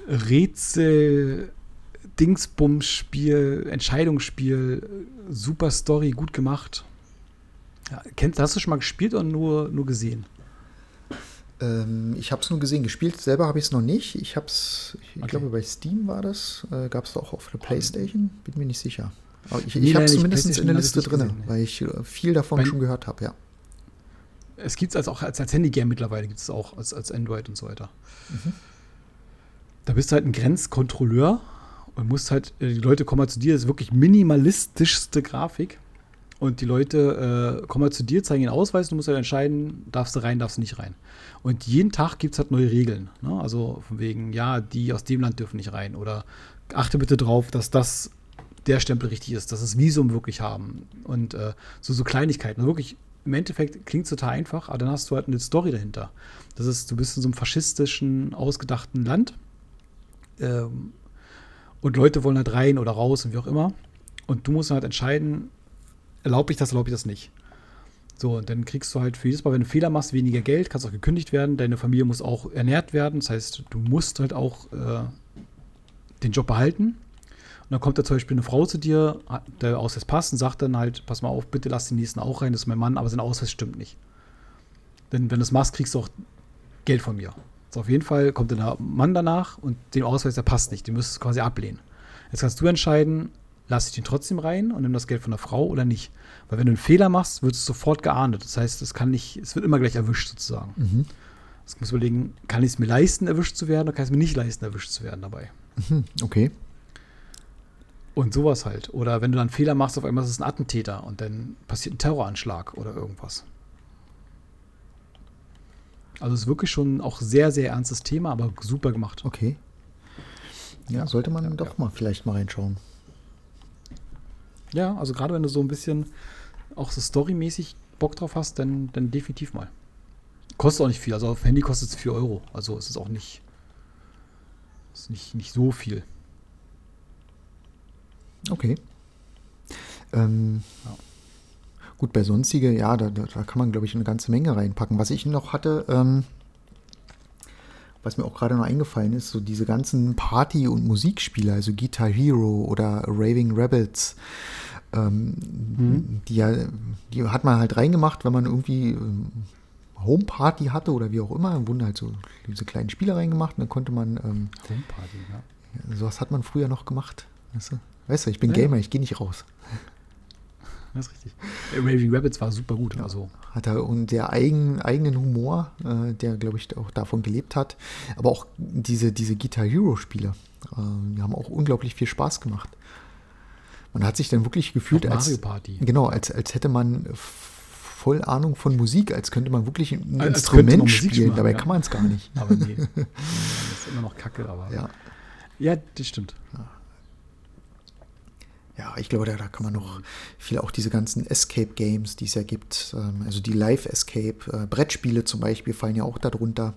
Rätsel. Dingsbums-Spiel, Entscheidungsspiel, super Story, gut gemacht. Ja, kennst, hast du schon mal gespielt oder nur, nur gesehen? Ähm, ich habe es nur gesehen. Gespielt selber habe ich es noch nicht. Ich habe es, ich okay. glaube, bei Steam war das. Äh, Gab es auch auf der Playstation? Bin mir nicht sicher. Aber ich, ich habe es zumindest in der Liste drin, nee. weil ich äh, viel davon bei, schon gehört habe, ja. Es gibt es auch als, als Handygame mittlerweile, gibt es auch als, als Android und so weiter. Mhm. Da bist du halt ein Grenzkontrolleur und musst halt, äh, die Leute kommen halt zu dir, das ist wirklich minimalistischste Grafik. Und die Leute äh, kommen halt zu dir, zeigen ihren Ausweis, du musst halt entscheiden, darfst du rein, darfst du nicht rein. Und jeden Tag gibt es halt neue Regeln. Ne? Also von wegen, ja, die aus dem Land dürfen nicht rein. Oder achte bitte drauf, dass das der Stempel richtig ist, dass das Visum wirklich haben. Und äh, so, so Kleinigkeiten. Also wirklich, im Endeffekt klingt es total einfach, aber dann hast du halt eine Story dahinter. Das ist, du bist in so einem faschistischen, ausgedachten Land. Ähm, und Leute wollen halt rein oder raus und wie auch immer. Und du musst halt entscheiden, erlaube ich das, erlaube ich das nicht. So, und dann kriegst du halt für jedes Mal, wenn du Fehler machst, weniger Geld, kannst auch gekündigt werden. Deine Familie muss auch ernährt werden. Das heißt, du musst halt auch äh, den Job behalten. Und dann kommt da zum Beispiel eine Frau zu dir, der Ausweis passt und sagt dann halt, pass mal auf, bitte lass den nächsten auch rein, das ist mein Mann, aber sein Ausweis stimmt nicht. Denn wenn du das machst, kriegst du auch Geld von mir. So, auf jeden Fall kommt der Mann danach und dem Ausweis, der passt nicht. Den müsstest du quasi ablehnen. Jetzt kannst du entscheiden, lasse ich den trotzdem rein und nimm das Geld von der Frau oder nicht. Weil wenn du einen Fehler machst, wird es sofort geahndet. Das heißt, es kann nicht, es wird immer gleich erwischt sozusagen. Mhm. Jetzt muss überlegen, kann ich es mir leisten, erwischt zu werden oder kann ich es mir nicht leisten, erwischt zu werden dabei. Mhm. Okay. Und sowas halt. Oder wenn du dann einen Fehler machst, auf einmal ist es ein Attentäter und dann passiert ein Terroranschlag oder irgendwas. Also es ist wirklich schon auch sehr, sehr ernstes Thema, aber super gemacht. Okay. Ja, sollte man ja, doch ja. mal vielleicht mal reinschauen. Ja, also gerade wenn du so ein bisschen auch so storymäßig Bock drauf hast, dann, dann definitiv mal. Kostet auch nicht viel. Also auf Handy kostet es 4 Euro. Also es ist auch nicht, ist nicht, nicht so viel. Okay. Ähm, ja. Gut, bei sonstige, ja, da, da, kann man, glaube ich, eine ganze Menge reinpacken. Was ich noch hatte, ähm, was mir auch gerade noch eingefallen ist, so diese ganzen Party- und Musikspiele, also Guitar Hero oder Raving Rebels, ähm, mhm. die, ja, die hat man halt reingemacht, wenn man irgendwie ähm, Homeparty hatte oder wie auch immer. Dann wurden halt so diese kleinen Spiele reingemacht und dann konnte man. Ähm, Homeparty, ja. Sowas hat man früher noch gemacht. Weißt du, weißt du ich bin ja. Gamer, ich gehe nicht raus. Das ist richtig. Raving Rabbits war super gut. Also. Hat er und der eigen, eigenen Humor, äh, der, glaube ich, auch davon gelebt hat. Aber auch diese, diese Guitar Hero-Spiele, äh, die haben auch unglaublich viel Spaß gemacht. Man hat sich dann wirklich gefühlt als Mario Party. Genau, als, als hätte man voll Ahnung von Musik, als könnte man wirklich ein als Instrument spielen. Machen, Dabei ja. kann man es gar nicht. Aber nee. das ist immer noch Kacke, aber. Ja, ja das stimmt. Ja. Ja, ich glaube, da, da, kann man noch viel auch diese ganzen Escape Games, die es ja gibt, ähm, also die Live Escape, äh, Brettspiele zum Beispiel fallen ja auch darunter.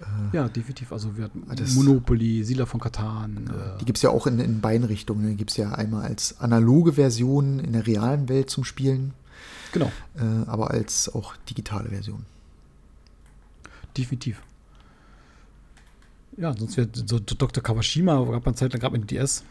Äh, ja, definitiv. Also wir hatten das, Monopoly, Siedler von Katan. Äh, die gibt es ja auch in, in beiden Richtungen. Die gibt es ja einmal als analoge Version in der realen Welt zum Spielen. Genau. Äh, aber als auch digitale Version. Definitiv. Ja, sonst wäre so Dr. Kawashima, gab man Zeit lang gerade mit DS.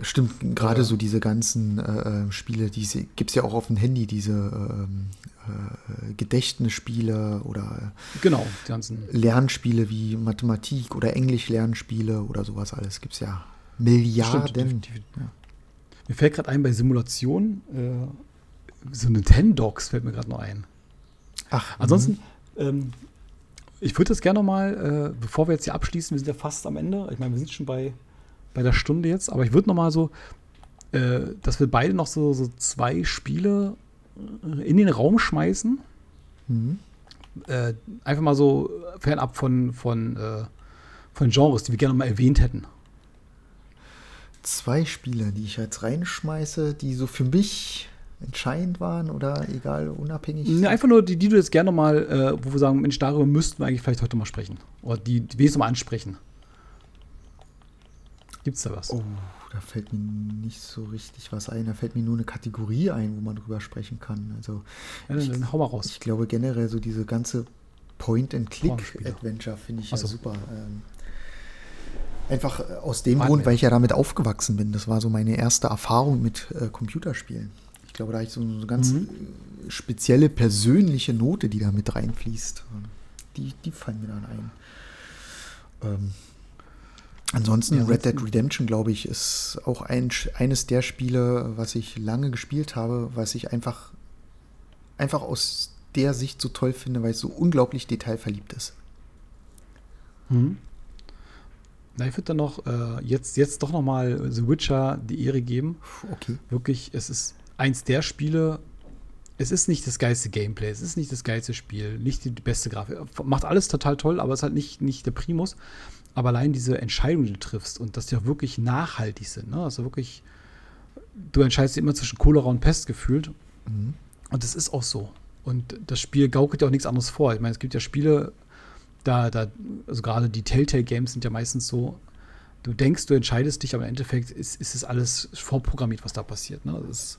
Stimmt, gerade ja. so diese ganzen äh, äh Spiele, diese gibt es ja auch auf dem Handy, diese ähm, äh, Gedächtnisspiele oder genau, die ganzen Lernspiele wie Mathematik oder Englisch-Lernspiele oder sowas alles gibt es ja Milliarden. Stimmt, ja. Mir fällt gerade ein bei Simulation, äh, so Nintendogs fällt mir gerade noch ein. Ach, ansonsten, ähm, ich würde das gerne noch mal, äh, bevor wir jetzt hier abschließen, wir sind ja fast am Ende. Ich meine, wir sind schon bei bei der Stunde jetzt, aber ich würde noch mal so, äh, dass wir beide noch so, so zwei Spiele äh, in den Raum schmeißen, mhm. Äh, einfach mal so fernab von, von, äh, von Genres, die wir gerne mal erwähnt hätten. Zwei Spiele, die ich jetzt reinschmeiße, die so für mich entscheidend waren oder egal, unabhängig? Nee, einfach nur die, die du jetzt gerne mal, äh, wo wir sagen, Mensch, darüber müssten wir eigentlich vielleicht heute mal sprechen. Oder die, die wenigstens mal ansprechen. Gibt es da was? Oh, da fällt mir nicht so richtig was ein. Da fällt mir nur eine Kategorie ein, wo man drüber sprechen kann. Also, ja, dann, dann hau mal raus. Ich glaube generell so diese ganze Point-and-Click-Adventure finde ich so. ja super. Ähm, einfach äh, aus dem Grund, weil ich ja damit aufgewachsen bin. Das war so meine erste Erfahrung mit äh, Computerspielen. Ich glaube, da habe ich so eine ganz mhm. spezielle persönliche Note, die da mit reinfließt. Die, die fallen mir dann ein. Ähm, ansonsten ja, Red Dead Redemption, glaube ich, ist auch ein, eines der Spiele, was ich lange gespielt habe, was ich einfach, einfach aus der Sicht so toll finde, weil es so unglaublich detailverliebt ist. Mhm. Na, ich würde dann noch äh, jetzt, jetzt doch noch mal The Witcher die Ehre geben. Okay. Wirklich, es ist eins der Spiele, es ist nicht das geilste Gameplay, es ist nicht das geilste Spiel, nicht die, beste Grafik. Macht alles total toll, aber es ist halt nicht, nicht der Primus. Aber allein diese Entscheidungen, die du triffst und dass die auch wirklich nachhaltig sind, ne? Also wirklich, du entscheidest immer zwischen Cholera und Pest gefühlt. Mhm. Und das ist auch so. Und das Spiel gaukelt ja auch nichts anderes vor. Ich meine, es gibt ja Spiele, da, da, also gerade die Telltale-Games sind ja meistens so, du denkst, du entscheidest dich, aber im Endeffekt ist, ist es alles vorprogrammiert, was da passiert. Ne? Ist,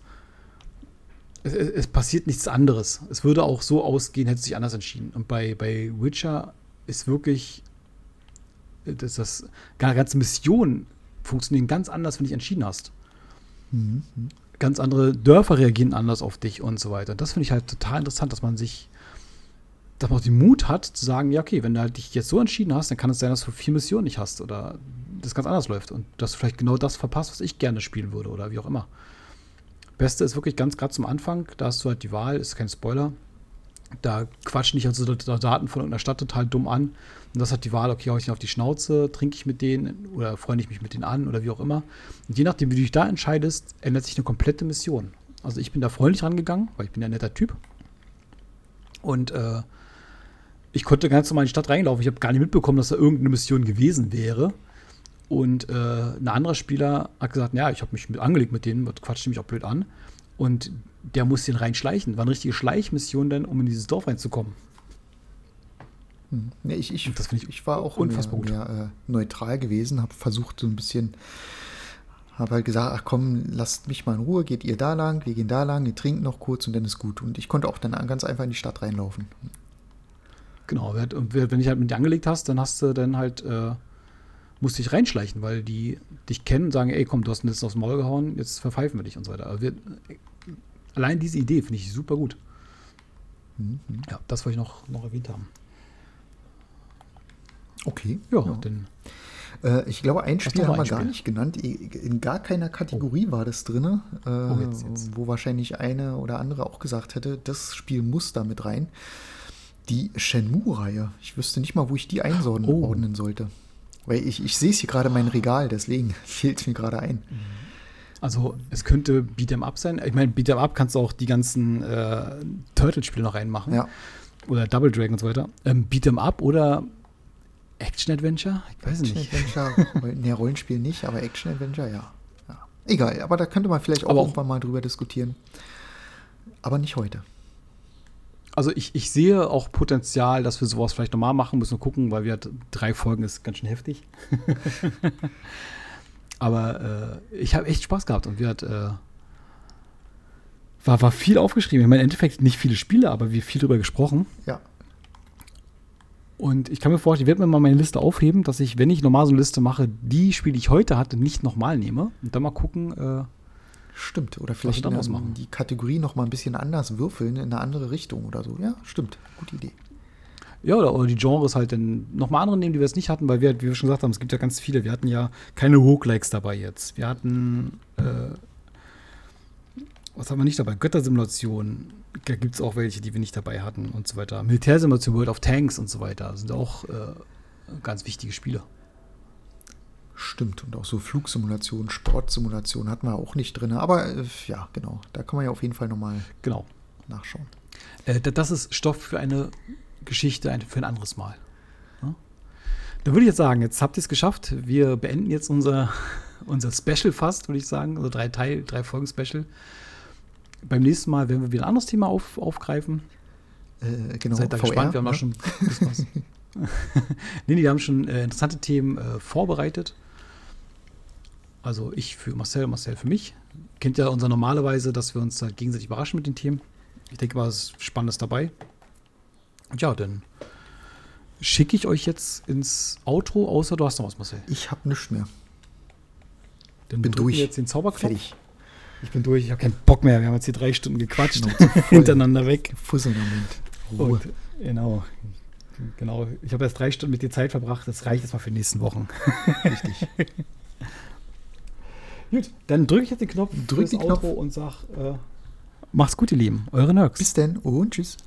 es, es, passiert nichts anderes. Es würde auch so ausgehen, hätte es sich anders entschieden. Und bei, bei Witcher ist wirklich, dass das ganze Mission funktionieren ganz anders, wenn du dich entschieden hast. Mhm. Ganz andere Dörfer reagieren anders auf dich und so weiter. Das finde ich halt total interessant, dass man sich, dass man auch den Mut hat, zu sagen, ja, okay, wenn du halt dich jetzt so entschieden hast, dann kann es sein, dass du vier Missionen nicht hast oder das ganz anders läuft und dass du vielleicht genau das verpasst, was ich gerne spielen würde oder wie auch immer. Beste ist wirklich ganz gerade zum Anfang, da hast du halt die Wahl, ist kein Spoiler. Da quatschen dich also Daten von irgendeiner Stadt total dumm an. Und das hat die Wahl, okay, hau ich ihn auf die Schnauze, trinke ich mit denen oder freunde ich mich mit denen an oder wie auch immer. Und je nachdem, wie du dich da entscheidest, ändert sich eine komplette Mission. Also ich bin da freundlich rangegangen, weil ich bin ja ein netter Typ. Und äh, ich konnte ganz normal in die Stadt reinlaufen. Ich habe gar nicht mitbekommen, dass da irgendeine Mission gewesen wäre. Und äh, ein anderer Spieler hat gesagt, ja, ich habe mich mit angelegt mit denen, quatscht mich auch blöd an. Und der muss den reinschleichen. War eine richtige Schleichmission dann, um in dieses Dorf reinzukommen. Hm. Nee, ich, ich, ich, ich, war auch unfassbar mehr, mehr äh, neutral gewesen, habe versucht so ein bisschen, habe halt gesagt, ach komm, lasst mich mal in Ruhe, geht ihr da lang, wir gehen da lang, ihr trinkt noch kurz und dann ist gut. Und ich konnte auch dann ganz einfach in die Stadt reinlaufen. Genau, und wenn dich halt mit dir angelegt hast, dann hast du dann halt äh, musst dich reinschleichen, weil die dich kennen und sagen, ey, komm, du hast jetzt aufs Maul gehauen, jetzt verpfeifen wir dich und so weiter. Wir, allein diese Idee finde ich super gut. Mhm. Ja, das wollte ich noch, noch erwähnt haben. Okay. Ja, ja. denn. Äh, ich glaube, ein Spiel haben wir gar nicht genannt. In gar keiner Kategorie oh. war das drin, äh, oh, jetzt, jetzt. wo wahrscheinlich eine oder andere auch gesagt hätte, das Spiel muss da mit rein. Die Shenmue-Reihe. Ich wüsste nicht mal, wo ich die einordnen oh. sollte. Weil ich, ich sehe es hier gerade mein Regal, deswegen fehlt es mir gerade ein. Also es könnte Beat'em Up sein. Ich meine, Beat'em Up kannst du auch die ganzen äh, Turtle-Spiele noch reinmachen. Ja. Oder Double Dragon und so weiter. Ähm, Beat'em Up oder Action-Adventure? Ich weiß Action nicht. Action-Adventure, ne, Rollenspiel nicht, aber Action-Adventure, ja. ja. Egal, aber da könnte man vielleicht auch aber irgendwann mal drüber diskutieren. Aber nicht heute. Also ich, ich sehe auch Potenzial, dass wir sowas vielleicht nochmal machen müssen. Gucken, weil wir drei Folgen ist ganz schön heftig. Aber äh, ich habe echt Spaß gehabt und wir hat äh, war, war viel aufgeschrieben. Ich meine, im Endeffekt nicht viele Spiele, aber wir viel drüber gesprochen. Ja. Und ich kann mir vorstellen, ich werde mir mal meine Liste aufheben, dass ich, wenn ich normal so eine Liste mache, die Spiele, die ich heute hatte, nicht nochmal nehme. Und dann mal gucken, äh, Stimmt. Oder vielleicht eine, die Kategorie noch mal ein bisschen anders würfeln in eine andere Richtung oder so. Ja, stimmt. Gute Idee. Ja, oder, oder die Genres halt dann nochmal andere nehmen, die wir es nicht hatten, weil wir, wie wir schon gesagt haben, es gibt ja ganz viele. Wir hatten ja keine Roguelikes dabei jetzt. Wir hatten, äh, was haben wir nicht dabei? Göttersimulation. Da gibt es auch welche, die wir nicht dabei hatten und so weiter. Militärsimulation, World of Tanks und so weiter. Das sind auch äh, ganz wichtige Spiele. Stimmt, und auch so Flugsimulation, Sportsimulation hatten wir auch nicht drin. Aber äh, ja, genau, da kann man ja auf jeden Fall nochmal genau. nachschauen. Äh, das ist Stoff für eine Geschichte für ein anderes Mal. Ja? Dann würde ich jetzt sagen, jetzt habt ihr es geschafft. Wir beenden jetzt unser, unser Special fast, würde ich sagen. Also drei Teil, drei Folgen Special. Beim nächsten Mal werden wir wieder ein anderes Thema auf, aufgreifen. Äh, genau, Seid da gespannt, wir haben schon ein bisschen was. nee, nee, wir haben schon äh, interessante Themen äh, vorbereitet. Also ich für Marcel, Marcel für mich. Kennt ja unser normalerweise, dass wir uns da gegenseitig überraschen mit den Themen. Ich denke mal, es ist Spannendes dabei. Ja, dann schicke ich euch jetzt ins Outro, außer du hast noch was, Marcel. Ich habe nichts mehr. Dann Bin durch. jetzt den Zauberknopf. Fertig. Ich bin durch, ich habe keinen Bock mehr. Wir haben jetzt hier drei Stunden gequatscht. Voll. Hintereinander weg. Fusselmoment. Ruhe. Und, genau. Genau. Ich habe jetzt drei Stunden mit dir Zeit verbracht. Das reicht jetzt mal für die nächsten Wochen. Richtig. Gut, dann drücke ich jetzt den Knopf, Drück fürs den Knopf. Outro und sag, äh, macht's gut, ihr Lieben. Eure Nerds. Bis denn und tschüss.